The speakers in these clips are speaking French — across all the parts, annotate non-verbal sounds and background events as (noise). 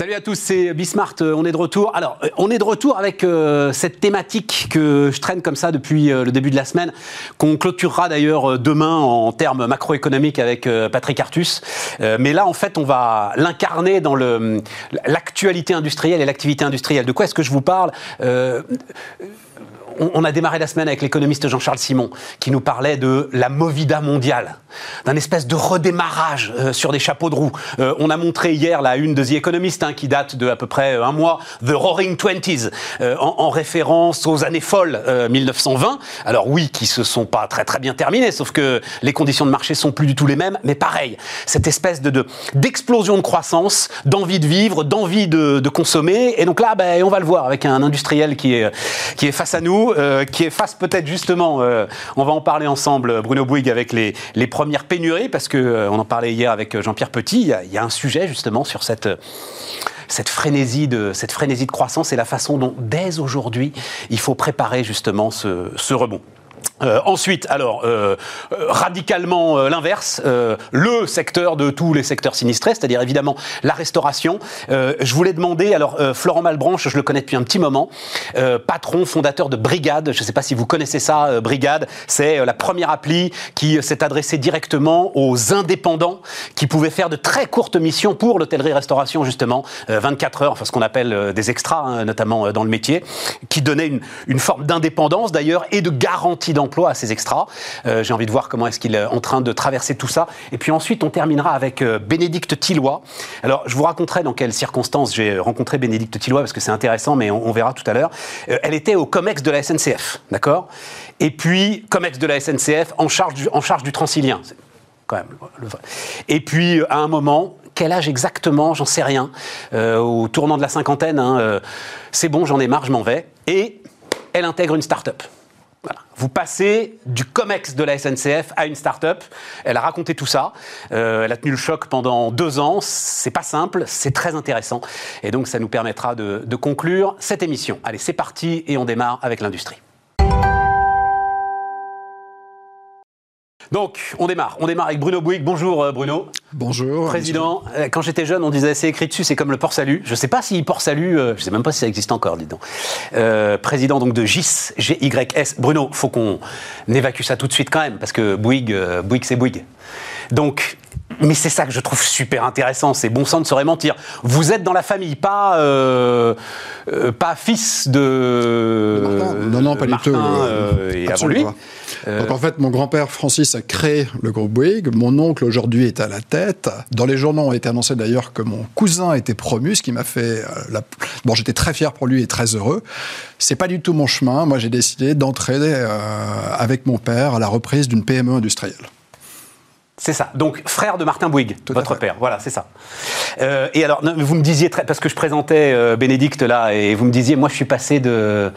Salut à tous, c'est Bismart, euh, on est de retour. Alors, euh, on est de retour avec euh, cette thématique que je traîne comme ça depuis le début de la semaine, qu'on clôturera d'ailleurs demain en termes macroéconomiques avec Patrick Artus. mais là, en fait, on va l'incarner dans l'actualité industrielle et l'activité industrielle. De quoi est-ce que je vous parle? On, a démarré la semaine avec l'économiste Jean-Charles Simon, qui nous parlait de la movida mondiale, d'un espèce de redémarrage euh, sur des chapeaux de roue. Euh, on a montré hier la une de The Economist, hein, qui date de à peu près euh, un mois, The Roaring Twenties, en, référence aux années folles 1920. Alors oui, qui se sont pas très très bien terminées, sauf que les conditions de marché sont plus du tout les mêmes, mais pareil, cette espèce de d'explosion de, croissance, d'envie de vivre, d'envie de, consommer. Et donc là, ben, on va le voir avec un industriel qui est face à nous, euh, qui est face peut-être justement, euh, on va en parler ensemble, Bruno Bouygues, avec les, premières pénuries, parce qu'on euh, en parlait hier avec Jean-Pierre Petit, il y, a, un sujet justement sur cette cette frénésie de cette frénésie de croissance et la façon dont dès aujourd'hui il faut préparer justement ce rebond. Euh, ensuite, alors, euh, euh, radicalement l'inverse, le secteur de tous les secteurs sinistrés, c'est-à-dire évidemment la restauration. je voulais demander, alors Florent Malbranche, je le connais depuis un petit moment, patron, fondateur de Brigade, je ne sais pas si vous connaissez ça, Brigade, c'est la première appli qui s'est adressée directement aux indépendants qui pouvaient faire de très courtes missions pour l'hôtellerie-restauration, justement, 24 heures, enfin ce qu'on appelle des extras, hein, notamment dans le métier, qui donnait une, une forme d'indépendance d'ailleurs et de garantie d'emploi à ces extras. Euh, j'ai envie de voir comment est-ce qu'il est en train de traverser tout ça. Et puis ensuite, on terminera avec euh, Bénédicte Tillois. Alors, je vous raconterai dans quelles circonstances j'ai rencontré Bénédicte Tillois, parce que c'est intéressant, mais on, verra tout à l'heure. Euh, elle était au COMEX de la SNCF, d'accord? Et puis, COMEX de la SNCF en charge du, en charge du Transilien. Quand même. Et puis, à un moment, quel âge exactement? J'en sais rien. au tournant de la cinquantaine, hein, c'est bon, j'en ai marre, je m'en vais. Et elle intègre une start-up. Vous passez du COMEX de la SNCF à une start-up. Elle a raconté tout ça. Euh, elle a tenu le choc pendant deux ans. C'est pas simple, c'est très intéressant. Et donc, ça nous permettra de conclure cette émission. Allez, c'est parti et on démarre avec l'industrie. Donc, on démarre. On démarre avec Bruno Bouygues. Bonjour euh, Bruno. Bonjour. Président. Euh, quand j'étais jeune, on disait c'est écrit dessus, c'est comme le port salut. Je ne sais pas si port salut, euh, je ne sais même pas si ça existe encore, dis donc. président donc de GIS, G-Y-S. Bruno, faut qu'on évacue ça tout de suite quand même, parce que Bouygues, Bouygues c'est Bouygues. Donc, mais c'est ça que je trouve super intéressant, c'est bon sang de se mentir. Vous êtes dans la famille, pas, pas fils de. non, non, pas du tout. et avant lui. Euh, Donc en fait, mon grand-père Francis a créé le groupe Bouygues. Mon oncle aujourd'hui est à la tête. Dans les journaux, on a été annoncé d'ailleurs que mon cousin était promu, ce qui m'a fait. Euh, bon, j'étais très fier pour lui et très heureux. C'est pas du tout mon chemin. Moi, j'ai décidé d'entrer euh, avec mon père à la reprise d'une PME industrielle. C'est ça. Donc, frère de Martin Bouygues, votre père. Voilà, c'est ça. et alors, vous me disiez, parce que je présentais Bénédicte là, et vous me disiez, moi, je suis passé de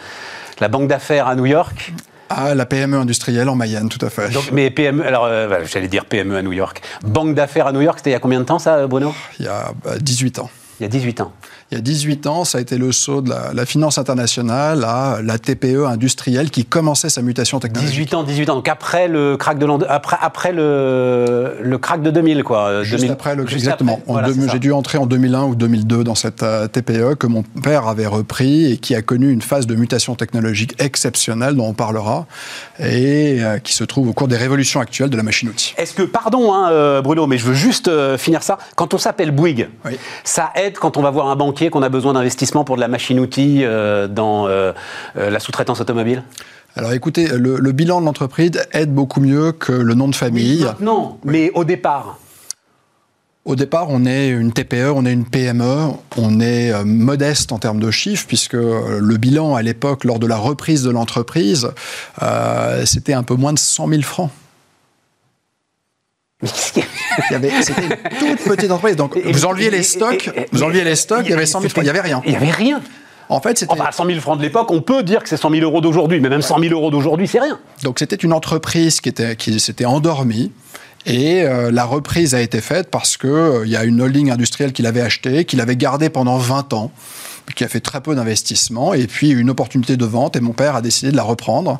la banque d'affaires à New York. Ah, la PME industrielle en Mayenne, tout à fait. Donc, mais PME, alors euh, j'allais dire PME à New York. Banque d'affaires à New York, c'était il y a combien de temps ça, Bruno? Il y a 18 bah, ans. Il y a 18 ans il y a 18 ans, ça a été le saut de la, finance internationale à la TPE industrielle qui commençait sa mutation technologique. 18 ans, 18 ans. Donc après le crack de après, après le, le crack de 2000, quoi. Juste après, le, exactement. J'ai dû entrer en 2001 ou 2002 dans cette euh, TPE que mon père avait repris et qui a connu une phase de mutation technologique exceptionnelle dont on parlera et euh, qui se trouve au cours des révolutions actuelles de la machine-outil. Est-ce que, pardon hein, euh, Bruno, mais je veux juste finir ça. Quand on s'appelle Bouygues, ça aide quand on va voir un banquier qu'on a besoin d'investissement pour de la machine-outil euh, dans euh, euh, la sous-traitance automobile? Alors écoutez, le, bilan de l'entreprise aide beaucoup mieux que le nom de famille. Non, mais au départ au départ, on est une TPE, on est une PME, on est modeste en termes de chiffres, puisque le bilan à l'époque, lors de la reprise de l'entreprise, c'était un peu moins de 100 000 francs. C'était une toute petite entreprise. Donc, vous enleviez les stocks, vous enleviez les stocks, il y avait 100 000 francs, il n'y avait rien. Il n'y avait rien. En fait, c'était. Enfin, 100 000 francs de l'époque, on peut dire que c'est 100 000 euros d'aujourd'hui, mais même 100 000 euros d'aujourd'hui, c'est rien. Donc, c'était une entreprise qui, était, qui s'était endormie. Et euh, la reprise a été faite parce qu'il euh, y a une holding industrielle qui l'avait acheté, qui l'avait gardé pendant 20 ans qui a fait très peu d'investissement, et puis une opportunité de vente, et mon père a décidé de la reprendre.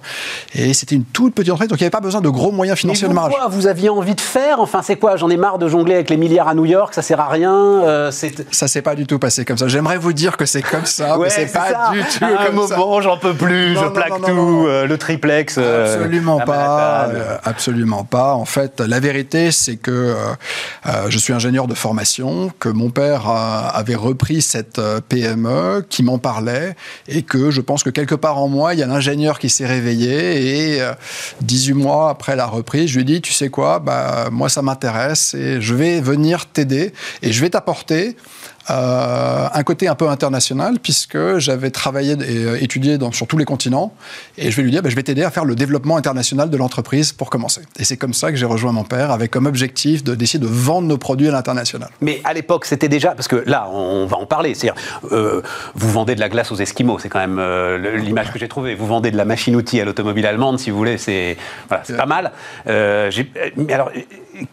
Et c'était une toute petite entreprise, donc il n'y avait pas besoin de gros moyens financiers de marge. Quoi vous aviez envie de faire Enfin, c'est quoi J'en ai marre de jongler avec les milliards à New York, ça sert à rien. Euh, ça s'est pas du tout passé comme ça. J'aimerais vous dire que c'est comme ça, mais c'est pas du tout à un moment, j'en peux plus, je plaque tout, euh, le triplex. Euh, absolument pas, absolument pas. En fait, la vérité, c'est que je suis ingénieur de formation, que mon père avait repris cette PME, qui m'en parlait, et que je pense que quelque part en moi, il y a l'ingénieur qui s'est réveillé, et 18 mois après la reprise, je lui ai dit, tu sais quoi, bah, moi ça m'intéresse, et je vais venir t'aider, et je vais t'apporter euh, un côté un peu international, puisque j'avais travaillé et euh, étudié dans, sur tous les continents. Et je vais lui dire, bah, je vais t'aider à faire le développement international de l'entreprise pour commencer. Et c'est comme ça que j'ai rejoint mon père, avec comme objectif de d'essayer de vendre nos produits à l'international. Mais à l'époque, c'était déjà, parce que là, on va en parler, c'est euh, vous vendez de la glace aux Esquimaux, c'est quand même euh, l'image que j'ai trouvée. Vous vendez de la machine-outil à l'automobile allemande, si vous voulez, c'est voilà, pas mal. alors,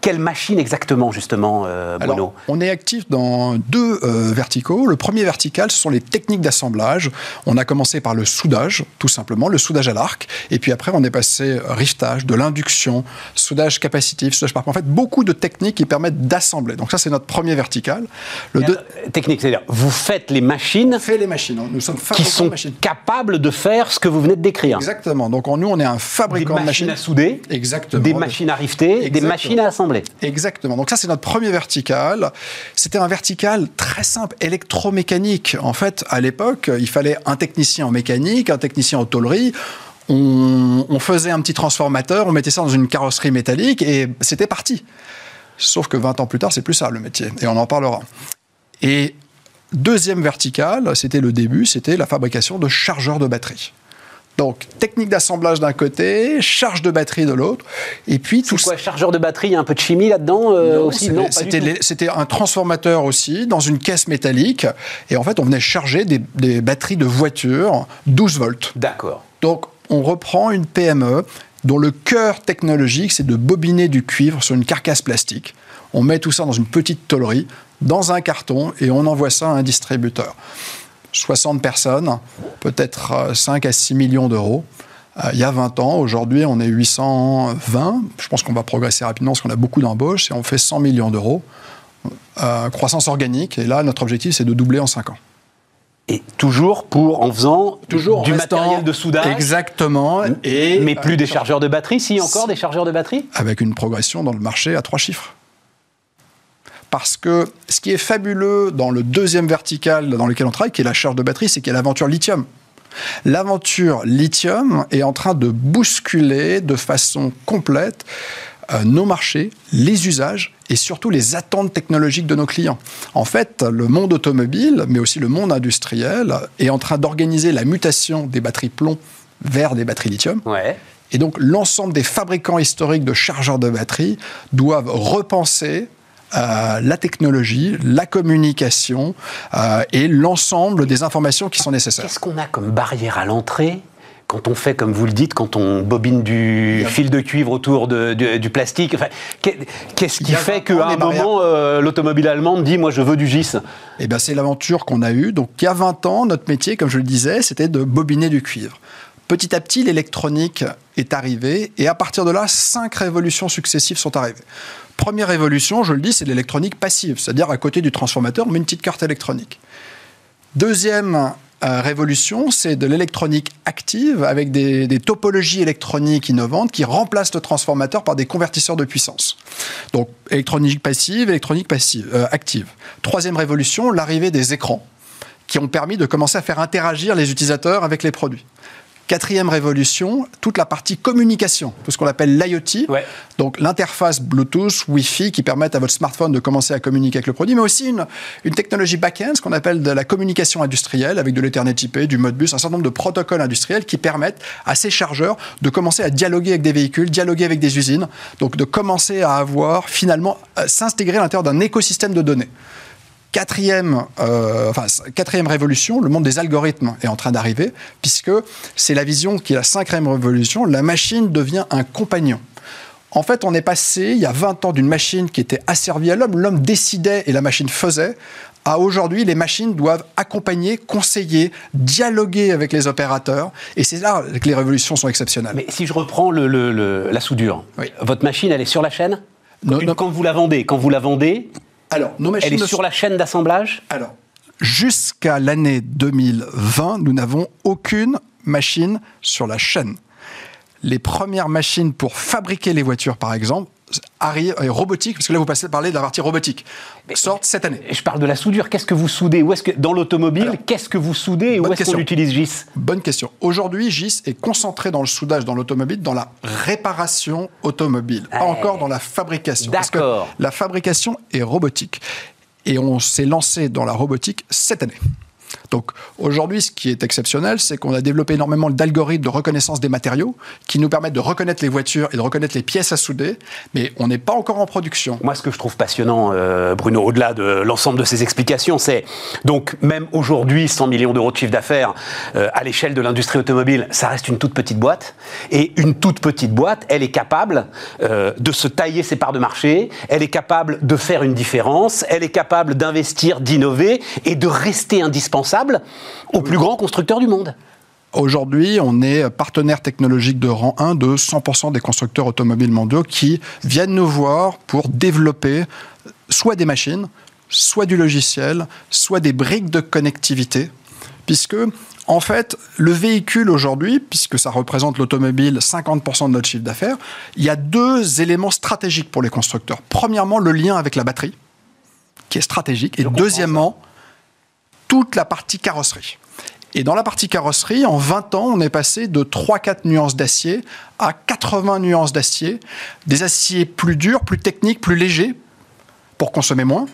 quelle machine exactement, justement, Bruno On est actif dans deux euh, verticaux. Le premier vertical, ce sont les techniques d'assemblage. On a commencé par le soudage, tout simplement, le soudage à l'arc. Et puis après, on est passé riftage, de l'induction, soudage capacitif, soudage par En fait, beaucoup de techniques qui permettent d'assembler. Donc ça, c'est notre premier vertical. Le deux... Technique, c'est-à-dire, vous faites les machines... On fait les machines. Nous sommes qui sont capables de faire ce que vous venez de décrire. Exactement. Donc nous, on est un fabricant de machines. à souder. Exactement. Des machines à rifter, des machines à Exactement. Donc ça, c'est notre premier vertical. C'était un vertical très très simple, électromécanique. En fait, à l'époque, il fallait un technicien en mécanique, un technicien en tôlerie. On, faisait un petit transformateur, on mettait ça dans une carrosserie métallique et c'était parti. Sauf que 20 ans plus tard, c'est plus ça le métier, et on en parlera. Et deuxième vertical, c'était le début, c'était la fabrication de chargeurs de batterie. Donc, technique d'assemblage d'un côté, charge de batterie de l'autre, et puis tout. Quoi, chargeur de batterie Il y a un peu de chimie là-dedans euh, aussi Non, c'était un transformateur aussi dans une caisse métallique, et en fait, on venait charger des, des batteries de voiture 12 volts. D'accord. Donc, on reprend une PME dont le cœur technologique, c'est de bobiner du cuivre sur une carcasse plastique. On met tout ça dans une petite tôlerie, dans un carton, et on envoie ça à un distributeur. 60 personnes, peut-être 5 euh, à 6 millions d'euros. Euh, il y a 20 ans, aujourd'hui on est 820, je pense qu'on va progresser rapidement parce qu'on a beaucoup d'embauches et on fait 100 millions d'euros. Euh, croissance organique, et là notre objectif c'est de doubler en 5 ans. Et toujours pour en faisant toujours du matériel de soudage. Exactement. Et mais plus des chargeurs de batterie, si encore des chargeurs de batterie? Avec une progression dans le marché à trois chiffres parce que ce qui est fabuleux dans le deuxième vertical dans lequel on travaille, qui est la charge de batterie, c'est qu'il y a l'aventure lithium. L'aventure lithium est en train de bousculer de façon complète euh, nos marchés, les usages et surtout les attentes technologiques de nos clients. En fait, le monde automobile, mais aussi le monde industriel, est en train d'organiser la mutation des batteries plomb vers des batteries lithium. Et donc, l'ensemble des fabricants historiques de chargeurs de batterie doivent repenser euh, la technologie, la communication euh, et l'ensemble des informations qui sont nécessaires. Qu'est-ce qu'on a comme barrière à l'entrée quand on fait, comme vous le dites, quand on bobine du fil de cuivre autour du, plastique, qu'est-ce qui fait qu'à un moment, euh, l'automobile allemande dit Moi, je veux du GIS? Eh bien, c'est l'aventure qu'on a eue. Donc, il y a 20 ans, notre métier, comme je le disais, c'était de bobiner du cuivre. Petit à petit, l'électronique est arrivée, et à partir de là, cinq révolutions successives sont arrivées. Première révolution, je le dis, c'est l'électronique passive, c'est-à-dire à côté du transformateur, on met une petite carte électronique. Deuxième euh, révolution, c'est de l'électronique active avec des, topologies électroniques innovantes qui remplacent le transformateur par des convertisseurs de puissance. Donc électronique passive, électronique euh, active. Troisième révolution, l'arrivée des écrans qui ont permis de commencer à faire interagir les utilisateurs avec les produits. Quatrième révolution, toute la partie communication, tout ce qu'on appelle l'IoT, donc l'interface Bluetooth, Wi-Fi qui permettent à votre smartphone de commencer à communiquer avec le produit, mais aussi une, une technologie back-end, ce qu'on appelle de la communication industrielle avec de l'Ethernet IP, du Modbus, un certain nombre de protocoles industriels qui permettent à ces chargeurs de commencer à dialoguer avec des véhicules, dialoguer avec des usines, donc de commencer à avoir finalement s'intégrer à l'intérieur d'un écosystème de données. Quatrième, euh, enfin, quatrième révolution, le monde des algorithmes est en train d'arriver, puisque c'est la vision qui est la cinquième révolution, la machine devient un compagnon. En fait, on est passé, il y a 20 ans, d'une machine qui était asservie à l'homme, l'homme décidait et la machine faisait, à aujourd'hui, les machines doivent accompagner, conseiller, dialoguer avec les opérateurs. Et c'est là que les révolutions sont exceptionnelles. Mais si je reprends la soudure, votre machine, elle est sur la chaîne? Quand vous la vendez, quand vous la vendez, alors, nos machines elle est sur la chaîne d'assemblage Alors, jusqu'à l'année 2020, nous n'avons aucune machine sur la chaîne. Les premières machines pour fabriquer les voitures, par exemple, arrive, euh, robotique, parce que là vous passez parler de la partie robotique, sortent cette année. Je parle de la soudure. Qu'est-ce que vous soudez? Où est-ce que dans l'automobile, qu'est-ce que vous soudez et où est-ce qu'on utilise GIS? Bonne question. Aujourd'hui, GIS est concentré dans le soudage dans l'automobile, dans la réparation automobile, pas encore dans la fabrication. Parce que la fabrication est robotique. Et on s'est lancé dans la robotique cette année. Donc aujourd'hui, ce qui est exceptionnel, c'est qu'on a développé énormément d'algorithmes de reconnaissance des matériaux qui nous permettent de reconnaître les voitures et de reconnaître les pièces à souder, mais on n'est pas encore en production. Moi, ce que je trouve passionnant, euh, Bruno, au-delà de l'ensemble de ces explications, c'est donc même aujourd'hui, 100 millions d'euros de chiffre d'affaires euh, à l'échelle de l'industrie automobile, ça reste une toute petite boîte. Et une toute petite boîte, elle est capable euh, de se tailler ses parts de marché, elle est capable de faire une différence, elle est capable d'investir, d'innover et de rester indispensable au plus grand constructeur du monde. Aujourd'hui, on est partenaire technologique de rang 1 de 100% des constructeurs automobiles mondiaux qui viennent nous voir pour développer soit des machines, soit du logiciel, soit des briques de connectivité, puisque en fait, le véhicule aujourd'hui, puisque ça représente l'automobile 50% de notre chiffre d'affaires, il y a deux éléments stratégiques pour les constructeurs. Premièrement, le lien avec la batterie, qui est stratégique, et deuxièmement, toute la partie carrosserie. Et dans la partie carrosserie, en 20 ans, on est passé de 3-4 nuances d'acier à 80 nuances d'acier, des aciers plus durs, plus techniques, plus légers, pour consommer moins.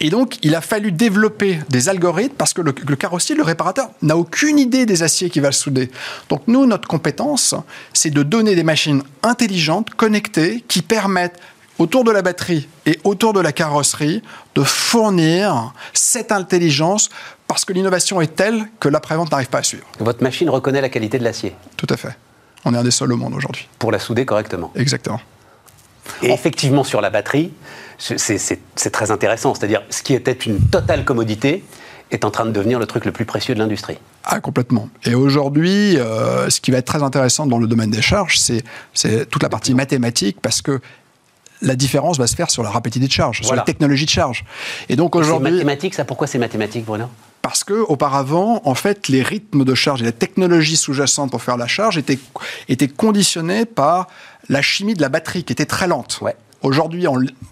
Et donc, il a fallu développer des algorithmes parce que le, carrossier, le réparateur, n'a aucune idée des aciers qui va souder. Donc, nous, notre compétence, c'est de donner des machines intelligentes, connectées, qui permettent autour de la batterie et autour de la carrosserie de fournir cette intelligence parce que l'innovation est telle que l'après-vente n'arrive pas à suivre. Votre machine reconnaît la qualité de l'acier Tout à fait. On est un des seuls au monde aujourd'hui. Pour la souder correctement. Exactement. Et effectivement, sur la batterie, c'est très intéressant. C'est-à-dire, ce qui était une totale commodité est en train de devenir le truc le plus précieux de l'industrie. Ah, complètement. Et aujourd'hui, euh, ce qui va être très intéressant dans le domaine des charges, c'est toute la partie mathématique, parce que la différence va se faire sur la rapidité de charge, sur la technologie de charge. Et donc aujourd'hui. C'est mathématique, ça Pourquoi c'est mathématique, Bruno? Parce que auparavant, en fait, les rythmes de charge et la technologie sous-jacente pour faire la charge étaient, étaient conditionnés par la chimie de la batterie qui était très lente. Aujourd'hui,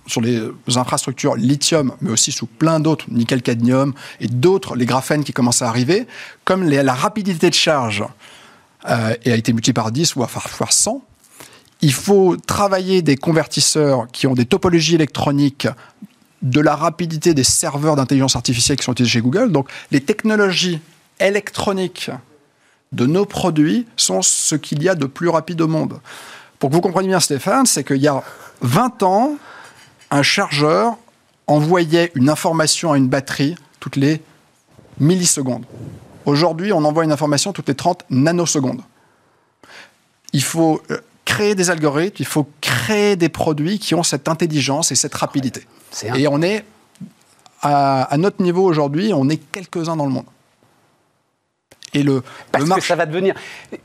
sur les infrastructures lithium, mais aussi sous plein d'autres, nickel-cadmium et d'autres, les graphènes qui commencent à arriver, comme la rapidité de charge euh, a été multipliée par 10 ou par 100, il faut travailler des convertisseurs qui ont des topologies électroniques de la rapidité des serveurs d'intelligence artificielle qui sont utilisés chez Google. Donc les technologies électroniques de nos produits sont ce qu'il y a de plus rapide au monde. Pour que vous compreniez bien, Stéphane, c'est qu'il y a 20 ans, un chargeur envoyait une information à une batterie toutes les millisecondes. Aujourd'hui, on envoie une information toutes les 30 nanosecondes. Il faut euh, créer des algorithmes, il faut créer des produits qui ont cette intelligence et cette rapidité. Et on est, à, notre niveau aujourd'hui, on est quelques-uns dans le monde. Et le, Parce que ça va devenir,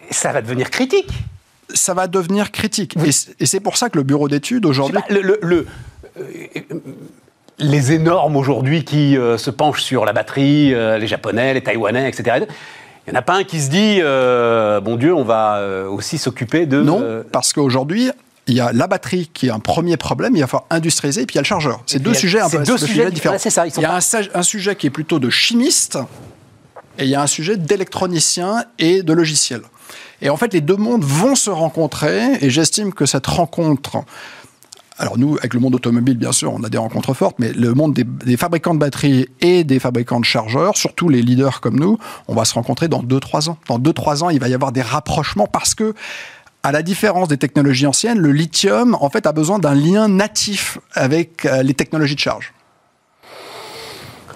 ça va devenir critique. Ça va devenir critique. Et c'est pour ça que le bureau d'études aujourd'hui. Le, le, euh, les énormes aujourd'hui qui euh, se penchent sur la batterie, euh, les Japonais, les Taïwanais, etc. Il n'y en a pas un qui se dit, bon Dieu, on va aussi s'occuper de... Non, parce qu'aujourd'hui, il y a la batterie qui est un premier problème, il va falloir industrialiser, et puis il y a le chargeur. C'est deux sujets un peu deux sujets différents. Ça, il y a un, sujet qui est plutôt de chimiste, et il y a un sujet d'électronicien et de logiciel. Et en fait, les deux mondes vont se rencontrer, et j'estime que cette rencontre alors nous, avec le monde automobile, bien sûr, on a des rencontres fortes, mais le monde des, fabricants de batteries et des fabricants de chargeurs, surtout les leaders comme nous, on va se rencontrer dans 2-3 ans. Dans 2-3 ans, il va y avoir des rapprochements parce que à la différence des technologies anciennes, le lithium, en fait, a besoin d'un lien natif avec euh, les technologies de charge.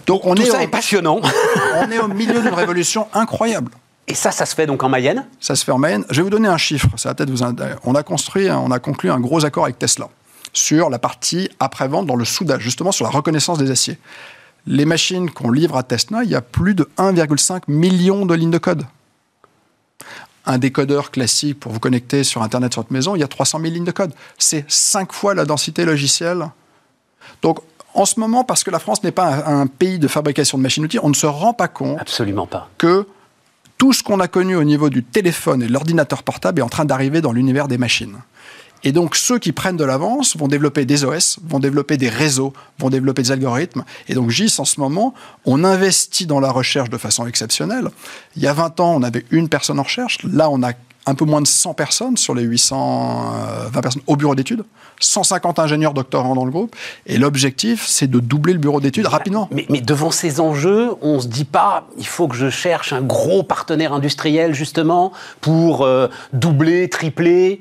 Donc on Tout est ça est passionnant. (laughs) on est au milieu d'une révolution incroyable. Et ça, ça se fait donc en Mayenne? Ça se fait en Mayenne. Je vais vous donner un chiffre. Ça va peut-être vous. On a construit, on a conclu un gros accord avec Tesla sur la partie après-vente dans le soudage, justement sur la reconnaissance des aciers. Les machines qu'on livre à Tesla, il y a plus de 1,5 million de lignes de code. Un décodeur classique pour vous connecter sur Internet sur votre maison, il y a 300 000 lignes de code. C'est 5 fois la densité logicielle. Donc, en ce moment, parce que la France n'est pas un, pays de fabrication de machines-outils, on ne se rend pas compte Absolument pas. que tout ce qu'on a connu au niveau du téléphone et de l'ordinateur portable est en train d'arriver dans l'univers des machines. Et donc ceux qui prennent de l'avance vont développer des OS, vont développer des réseaux, vont développer des algorithmes. Et donc GIS, en ce moment, on investit dans la recherche de façon exceptionnelle. Il y a 20 ans, on avait une personne en recherche. Là, on a un peu moins de 100 personnes sur les 820 personnes au bureau d'études, 150 ingénieurs doctorants dans le groupe, et l'objectif, c'est de doubler le bureau d'études rapidement. Mais, mais, devant ces enjeux, on ne se dit pas, il faut que je cherche un gros partenaire industriel, justement, pour euh, doubler, tripler,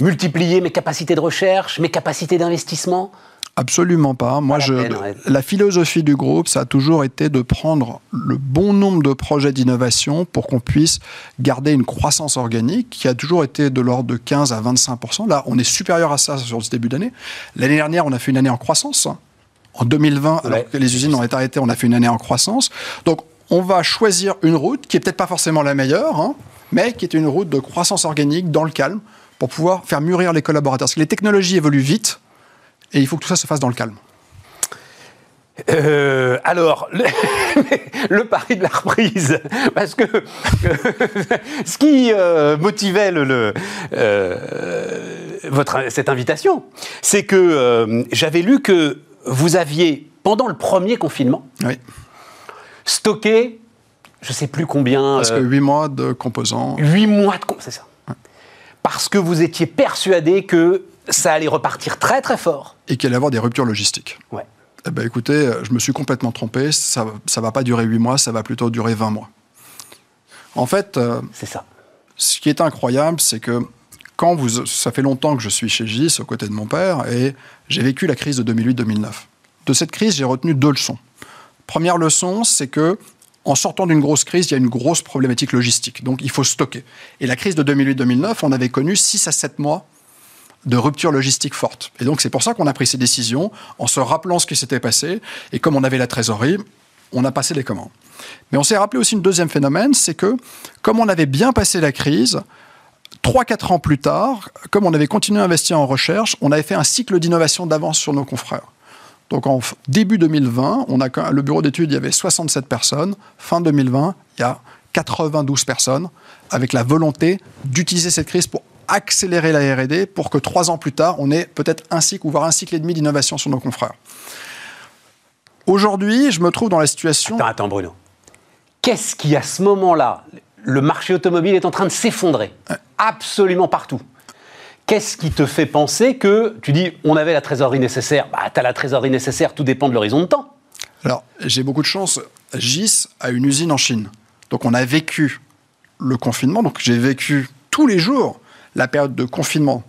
multiplier mes capacités de recherche, mes capacités d'investissement? Absolument pas. Moi, je, la philosophie du groupe, ça a toujours été de prendre le bon nombre de projets d'innovation pour qu'on puisse garder une croissance organique qui a toujours été de l'ordre de 15 à 25% Là, on est supérieur à ça sur ce début d'année. L'année dernière, on a fait une année en croissance. En 2020, alors que les usines ont été arrêtées, on a fait une année en croissance. Donc, on va choisir une route qui est peut-être pas forcément la meilleure, hein, mais qui est une route de croissance organique dans le calme pour pouvoir faire mûrir les collaborateurs. Parce que les technologies évoluent vite et il faut que tout ça se fasse dans le calme. Euh, alors, (laughs) le, pari de la reprise, parce que (laughs) ce qui euh, motivait le, euh, votre, cette invitation, c'est que j'avais lu que vous aviez, pendant le premier confinement, stocké, je ne sais plus combien... Parce que 8 mois de composants. 8 mois de composants, c'est ça. Parce que vous étiez persuadé que ça allait repartir très très fort. Et qu'il allait y avoir des ruptures logistiques. Ouais. Eh ben, écoutez, je me suis complètement trompé. Ça ne va pas durer 8 mois, ça va plutôt durer 20 mois. En fait, euh, c'est ça. Ce qui est incroyable, c'est que quand vous, ça fait longtemps que je suis chez GIS aux côtés de mon père et j'ai vécu la crise de 2008-2009. De cette crise, j'ai retenu deux leçons. Première leçon, c'est que en sortant d'une grosse crise, il y a une grosse problématique logistique. Donc il faut stocker. Et la crise de 2008-2009, on avait connu 6 à 7 mois de rupture logistique forte. Et donc c'est pour ça qu'on a pris ces décisions en se rappelant ce qui s'était passé. Et comme on avait la trésorerie, on a passé les commandes. Mais on s'est rappelé aussi une deuxième phénomène, c'est que comme on avait bien passé la crise, 3-4 ans plus tard, comme on avait continué à investir en recherche, on avait fait un cycle d'innovation d'avance sur nos confrères. Donc en début 2020, on a, le bureau d'études, il y avait 67 personnes. Fin 2020, il y a 92 personnes, avec la volonté d'utiliser cette crise pour accélérer la R&D pour que trois ans plus tard, on ait peut-être un cycle ou voire un cycle et demi d'innovation sur nos confrères. Aujourd'hui, je me trouve dans la situation... Attends, attends Bruno. Qu'est-ce qui, à ce moment-là, le marché automobile est en train de s'effondrer? Absolument partout. Qu'est-ce qui te fait penser que tu dis on avait la trésorerie nécessaire? Bah, tu as la trésorerie nécessaire, tout dépend de l'horizon de temps. Alors, j'ai beaucoup de chance. GIS a une usine en Chine. Donc, on a vécu le confinement. Donc, j'ai vécu tous les jours la période de confinement,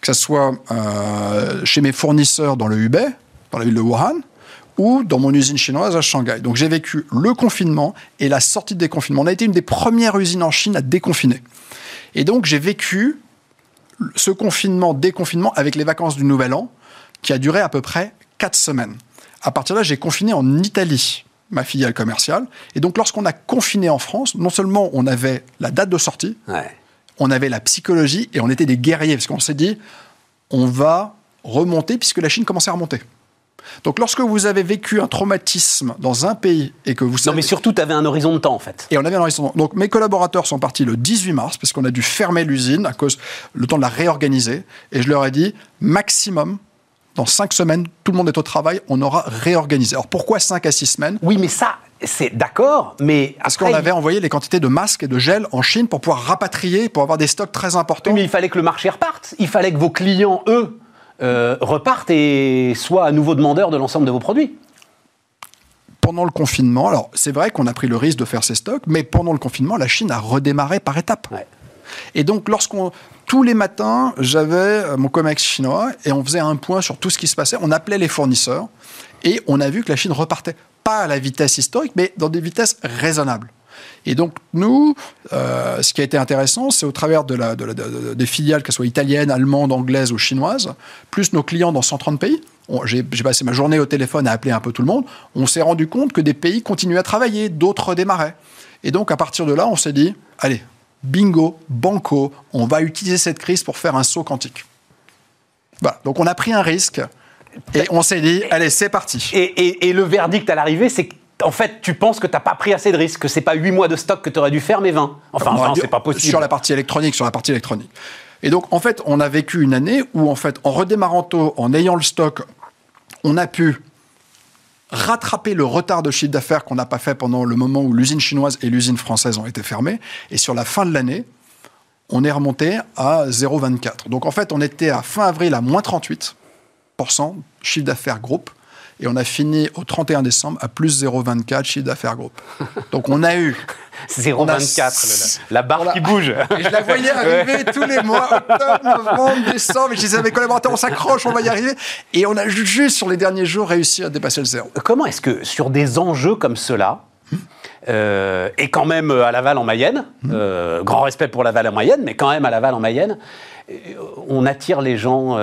que ce soit euh, chez mes fournisseurs dans le Hubei, dans la ville de Wuhan, ou dans mon usine chinoise à Shanghai. Donc j'ai vécu le confinement et la sortie de déconfinement. On a été une des premières usines en Chine à déconfiner. Et donc j'ai vécu ce confinement, déconfinement avec les vacances du Nouvel An, qui a duré à peu près quatre semaines. À partir de là, j'ai confiné en Italie, ma filiale commerciale. Et donc lorsqu'on a confiné en France, non seulement on avait la date de sortie, on avait la psychologie et on était des guerriers, parce qu'on s'est dit, on va remonter, puisque la Chine commençait à remonter. Donc lorsque vous avez vécu un traumatisme dans un pays et que vous... Non mais surtout, tu avais un horizon de temps en fait. Et on avait un horizon de temps. Donc mes collaborateurs sont partis le 18 mars parce qu'on a dû fermer l'usine à cause le temps de la réorganiser. Et je leur ai dit, maximum, dans cinq semaines, tout le monde est au travail, on aura réorganisé. Alors pourquoi cinq à six semaines? Oui mais ça, c'est d'accord, mais. Parce qu'on avait envoyé les quantités de masques et de gel en Chine pour pouvoir rapatrier, pour avoir des stocks très importants. mais il fallait que le marché reparte. Il fallait que vos clients, eux, euh, repartent et soient à nouveau demandeurs de l'ensemble de vos produits. Pendant le confinement, alors c'est vrai qu'on a pris le risque de faire ces stocks, mais pendant le confinement, la Chine a redémarré par étapes. Et donc, lorsqu'on tous les matins, j'avais euh, mon COMEX chinois et on faisait un point sur tout ce qui se passait. On appelait les fournisseurs et on a vu que la Chine repartait pas à la vitesse historique, mais dans des vitesses raisonnables. Et donc, nous, euh, ce qui a été intéressant, c'est au travers de la, des filiales, qu'elles soient italiennes, allemandes, anglaises ou chinoises, plus nos clients dans 130 pays, j'ai passé ma journée au téléphone à appeler un peu tout le monde, on s'est rendu compte que des pays continuaient à travailler, d'autres démarraient. Et donc, à partir de là, on s'est dit, allez, bingo, banco, on va utiliser cette crise pour faire un saut quantique. Voilà. Donc, on a pris un risque et on s'est dit, allez, c'est parti. Et, le verdict à l'arrivée, c'est que en fait, tu penses que tu n'as pas pris assez de risques, que c'est pas 8 mois de stock que tu aurais dû faire, mais 20. Enfin, enfin c'est pas possible. Sur la partie électronique, sur la partie électronique. Et donc, en fait, on a vécu une année où, en fait, en redémarrant tôt, en ayant le stock, on a pu rattraper le retard de chiffre d'affaires qu'on n'a pas fait pendant le moment où l'usine chinoise et l'usine française ont été fermées. Et sur la fin de l'année, on est remonté à 0,24. Donc en fait, on était à fin avril à moins 38% chiffre d'affaires groupe. Et on a fini au 31 décembre à plus 0,24 chiffre d'affaires groupe. Donc on a eu (laughs) 0,24, la barre qui bouge. Et je la voyais arriver tous les mois, octobre, novembre, décembre. Et je disais à mes collaborateurs, on s'accroche, on va y arriver. Et on a juste, sur les derniers jours, réussi à dépasser le zéro. Comment est-ce que, sur des enjeux comme cela, euh, et quand même à Laval en Mayenne, euh, grand respect pour Laval en Mayenne, mais quand même à Laval en Mayenne, euh, on attire les gens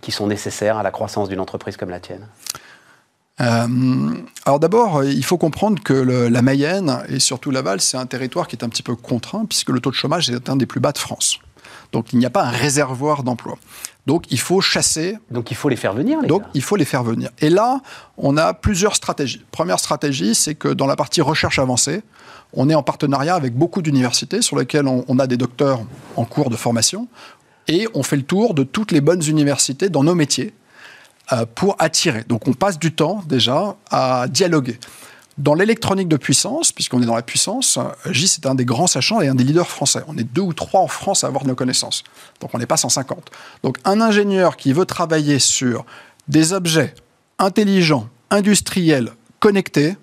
qui sont nécessaires à la croissance d'une entreprise comme la tienne? Euh, alors d'abord, il faut comprendre que la Mayenne et surtout Laval, c'est un territoire qui est un petit peu contraint puisque le taux de chômage est un des plus bas de France. Donc il n'y a pas un réservoir d'emploi. Donc il faut chasser. Donc il faut les faire venir. Les Donc il faut les faire venir. Et là, on a plusieurs stratégies. Première stratégie, c'est que dans la partie recherche avancée, on est en partenariat avec beaucoup d'universités sur lesquelles on a des docteurs en cours de formation et on fait le tour de toutes les bonnes universités dans nos métiers euh, pour attirer. Donc on passe du temps déjà à dialoguer. Dans l'électronique de puissance, puisqu'on est dans la puissance, GIS est un des grands sachants et un des leaders français. On est deux ou trois en France à avoir nos connaissances. Donc on n'est pas 150. Donc un ingénieur qui veut travailler sur des objets intelligents, industriels, connectés,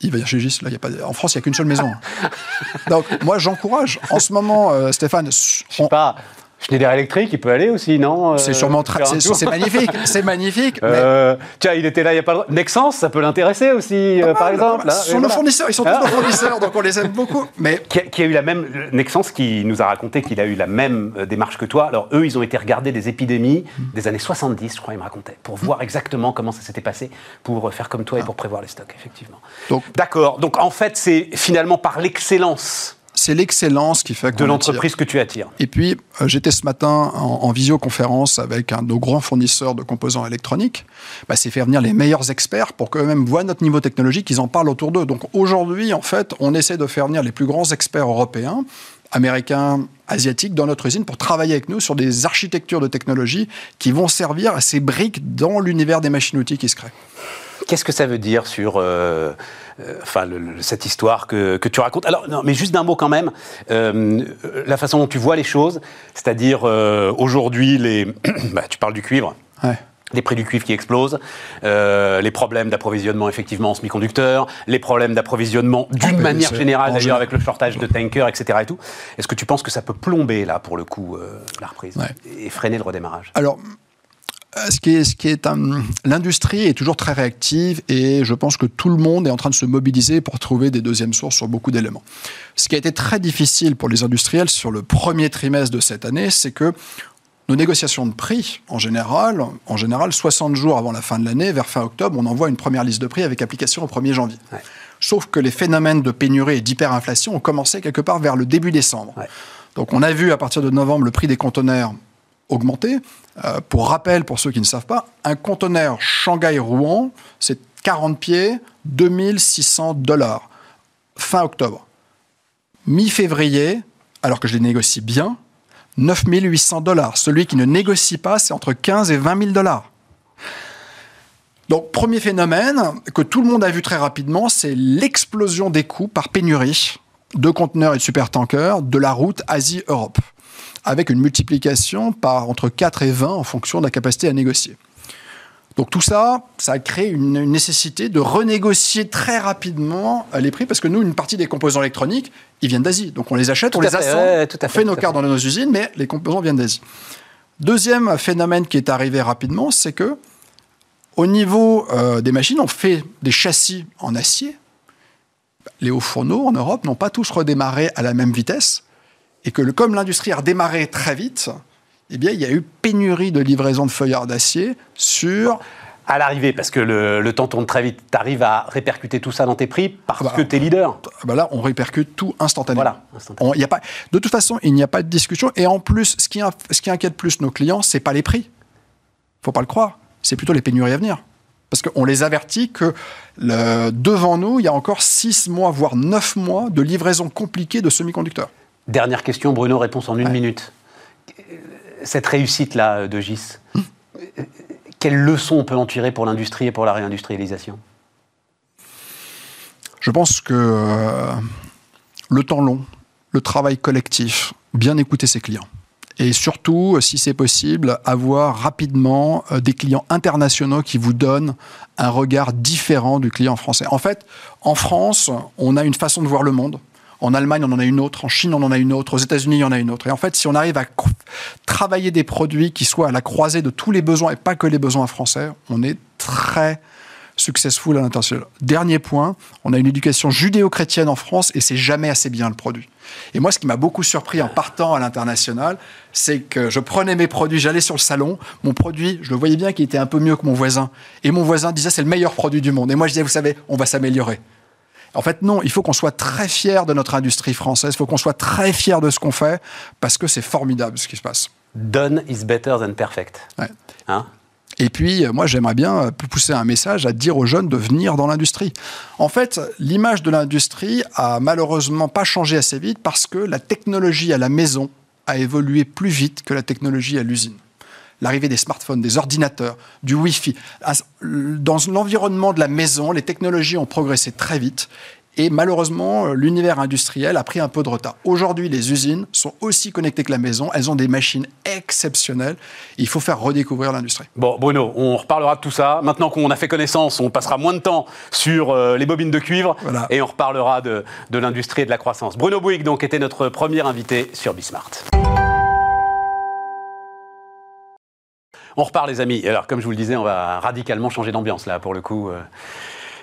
il va dire chez GIS, là, y a pas... en France, il n'y a qu'une seule maison. (laughs) Donc moi, j'encourage. En ce moment, euh, Stéphane... Je sais pas, Schneider Electric, il peut aller aussi, non euh, C'est sûrement très, c'est magnifique, (laughs) c'est magnifique. Euh, tiens, il était là, il y a pas Nexence, ça peut l'intéresser aussi, euh, par exemple. Ce sont nos fournisseurs, ils sont tous nos fournisseurs, donc on les aime beaucoup. Mais (laughs) qui a, eu la même Nexence qui nous a raconté qu'il a eu la même démarche que toi. Alors eux, ils ont été regarder des épidémies des années 70, je crois, ils me racontaient, pour voir exactement comment ça s'était passé, pour faire comme toi et pour prévoir les stocks, effectivement. D'accord. Donc en fait, c'est finalement par l'excellence c'est l'excellence qui fait de l'entreprise que tu attires. Et puis euh, j'étais ce matin en, visioconférence avec un de nos grands fournisseurs de composants électroniques. Bah, c'est faire venir les meilleurs experts pour qu'eux-mêmes voient notre niveau technologique, qu'ils en parlent autour d'eux. Donc aujourd'hui, en fait, on essaie de faire venir les plus grands experts européens américains, asiatiques dans notre usine pour travailler avec nous sur des architectures de technologie qui vont servir à ces briques dans l'univers des machines-outils qui se créent. Qu'est-ce que ça veut dire sur euh, euh, enfin, cette histoire que, tu racontes Alors, non, mais juste d'un mot quand même, euh, la façon dont tu vois les choses, c'est-à-dire aujourd'hui, les, (clears throat) bah, tu parles du cuivre. Les prix du cuivre qui explosent, les problèmes d'approvisionnement effectivement en semi-conducteurs, les problèmes d'approvisionnement d'une manière générale d'ailleurs avec le shortage de tankers, etc. Et tout. Est-ce que tu penses que ça peut plomber là pour le coup la reprise et freiner le redémarrage? Alors euh, ce qui est, ce qui est l'industrie est toujours très réactive et je pense que tout le monde est en train de se mobiliser pour trouver des deuxièmes sources sur beaucoup d'éléments. Ce qui a été très difficile pour les industriels sur le premier trimestre de cette année, c'est que nos négociations de prix, en général, en général, 60 jours avant la fin de l'année, vers fin octobre, on envoie une première liste de prix avec application au 1er janvier. Sauf que les phénomènes de pénurie et d'hyperinflation ont commencé quelque part vers le début décembre. Donc on a vu à partir de novembre le prix des conteneurs augmenter. Euh, pour rappel, pour ceux qui ne savent pas, un conteneur Shanghai-Rouen, c'est 40 pieds, 2600 dollars. Fin octobre. Mi-février, alors que je les négocie bien, 9800 dollars. Celui qui ne négocie pas, c'est entre 15 et 20 000 dollars. Donc, premier phénomène que tout le monde a vu très rapidement, c'est l'explosion des coûts par pénurie de conteneurs et de supertankers de la route Asie-Europe avec une multiplication par entre 4 et 20 en fonction de la capacité à négocier. Donc tout ça, ça a créé une nécessité de renégocier très rapidement les prix, parce que nous, une partie des composants électroniques, ils viennent d'Asie. Donc on les achète, on les assemble, on fait, nos cartes dans nos usines, mais les composants viennent d'Asie. Deuxième phénomène qui est arrivé rapidement, c'est que au niveau euh, des machines, on fait des châssis en acier. Les hauts fourneaux en Europe n'ont pas tous redémarré à la même vitesse et que comme l'industrie a redémarré très vite, eh bien, il y a eu pénurie de livraison de feuillards d'acier sur à l'arrivée, parce que le, temps tourne très vite, tu arrives à répercuter tout ça dans tes prix parce bah, que tu es leader. Ah bah là, on répercute tout instantanément. Voilà, a pas, de toute façon, il n'y a pas de discussion. Et en plus, ce qui, ce qui inquiète plus nos clients, c'est pas les prix. faut pas le croire. C'est plutôt les pénuries à venir. Parce qu'on les avertit que le, devant nous, il y a encore 6 mois, voire 9 mois de livraison compliquée de semi-conducteurs. Dernière question, Bruno, réponse en une minute. Cette réussite-là de GIS, (laughs) quelles leçons on peut en tirer pour l'industrie et pour la réindustrialisation? Je pense que euh, le temps long, le travail collectif, bien écouter ses clients. Et surtout, si c'est possible, avoir rapidement euh, des clients internationaux qui vous donnent un regard différent du client français. En fait, en France, on a une façon de voir le monde. En Allemagne, on en a une autre. En Chine, on en a une autre. Aux États-Unis, il y en a une autre. Et en fait, si on arrive à travailler des produits qui soient à la croisée de tous les besoins et pas que les besoins français, on est très successful à l'international. Dernier point, on a une éducation judéo-chrétienne en France et c'est jamais assez bien le produit. Et moi, ce qui m'a beaucoup surpris en partant à l'international, c'est que je prenais mes produits, j'allais sur le salon, mon produit, je le voyais bien qu'il était un peu mieux que mon voisin. Et mon voisin disait c'est le meilleur produit du monde. Et moi, je disais, vous savez, on va s'améliorer. En fait, non, il faut qu'on soit très fier de notre industrie française, il faut qu'on soit très fier de ce qu'on fait, parce que c'est formidable ce qui se passe. Done is better than perfect. Hein? Et puis, euh, moi, j'aimerais bien euh, pousser un message à dire aux jeunes de venir dans l'industrie. En fait, l'image de l'industrie a malheureusement pas changé assez vite parce que la technologie à la maison a évolué plus vite que la technologie à l'usine l'arrivée des smartphones, des ordinateurs, du Wi-Fi. Dans l'environnement de la maison, les technologies ont progressé très vite. Et malheureusement, l'univers industriel a pris un peu de retard. Aujourd'hui, les usines sont aussi connectées que la maison. Elles ont des machines exceptionnelles. Il faut faire redécouvrir l'industrie. Bon, Bruno, on reparlera de tout ça. Maintenant qu'on a fait connaissance, on passera moins de temps sur euh, les bobines de cuivre et on reparlera de, de l'industrie et de la croissance. Bruno Bouygues, donc, était notre premier invité sur Bismart. On repart, les amis. Alors, comme je vous le disais, on va radicalement changer d'ambiance, là, pour le coup. Euh.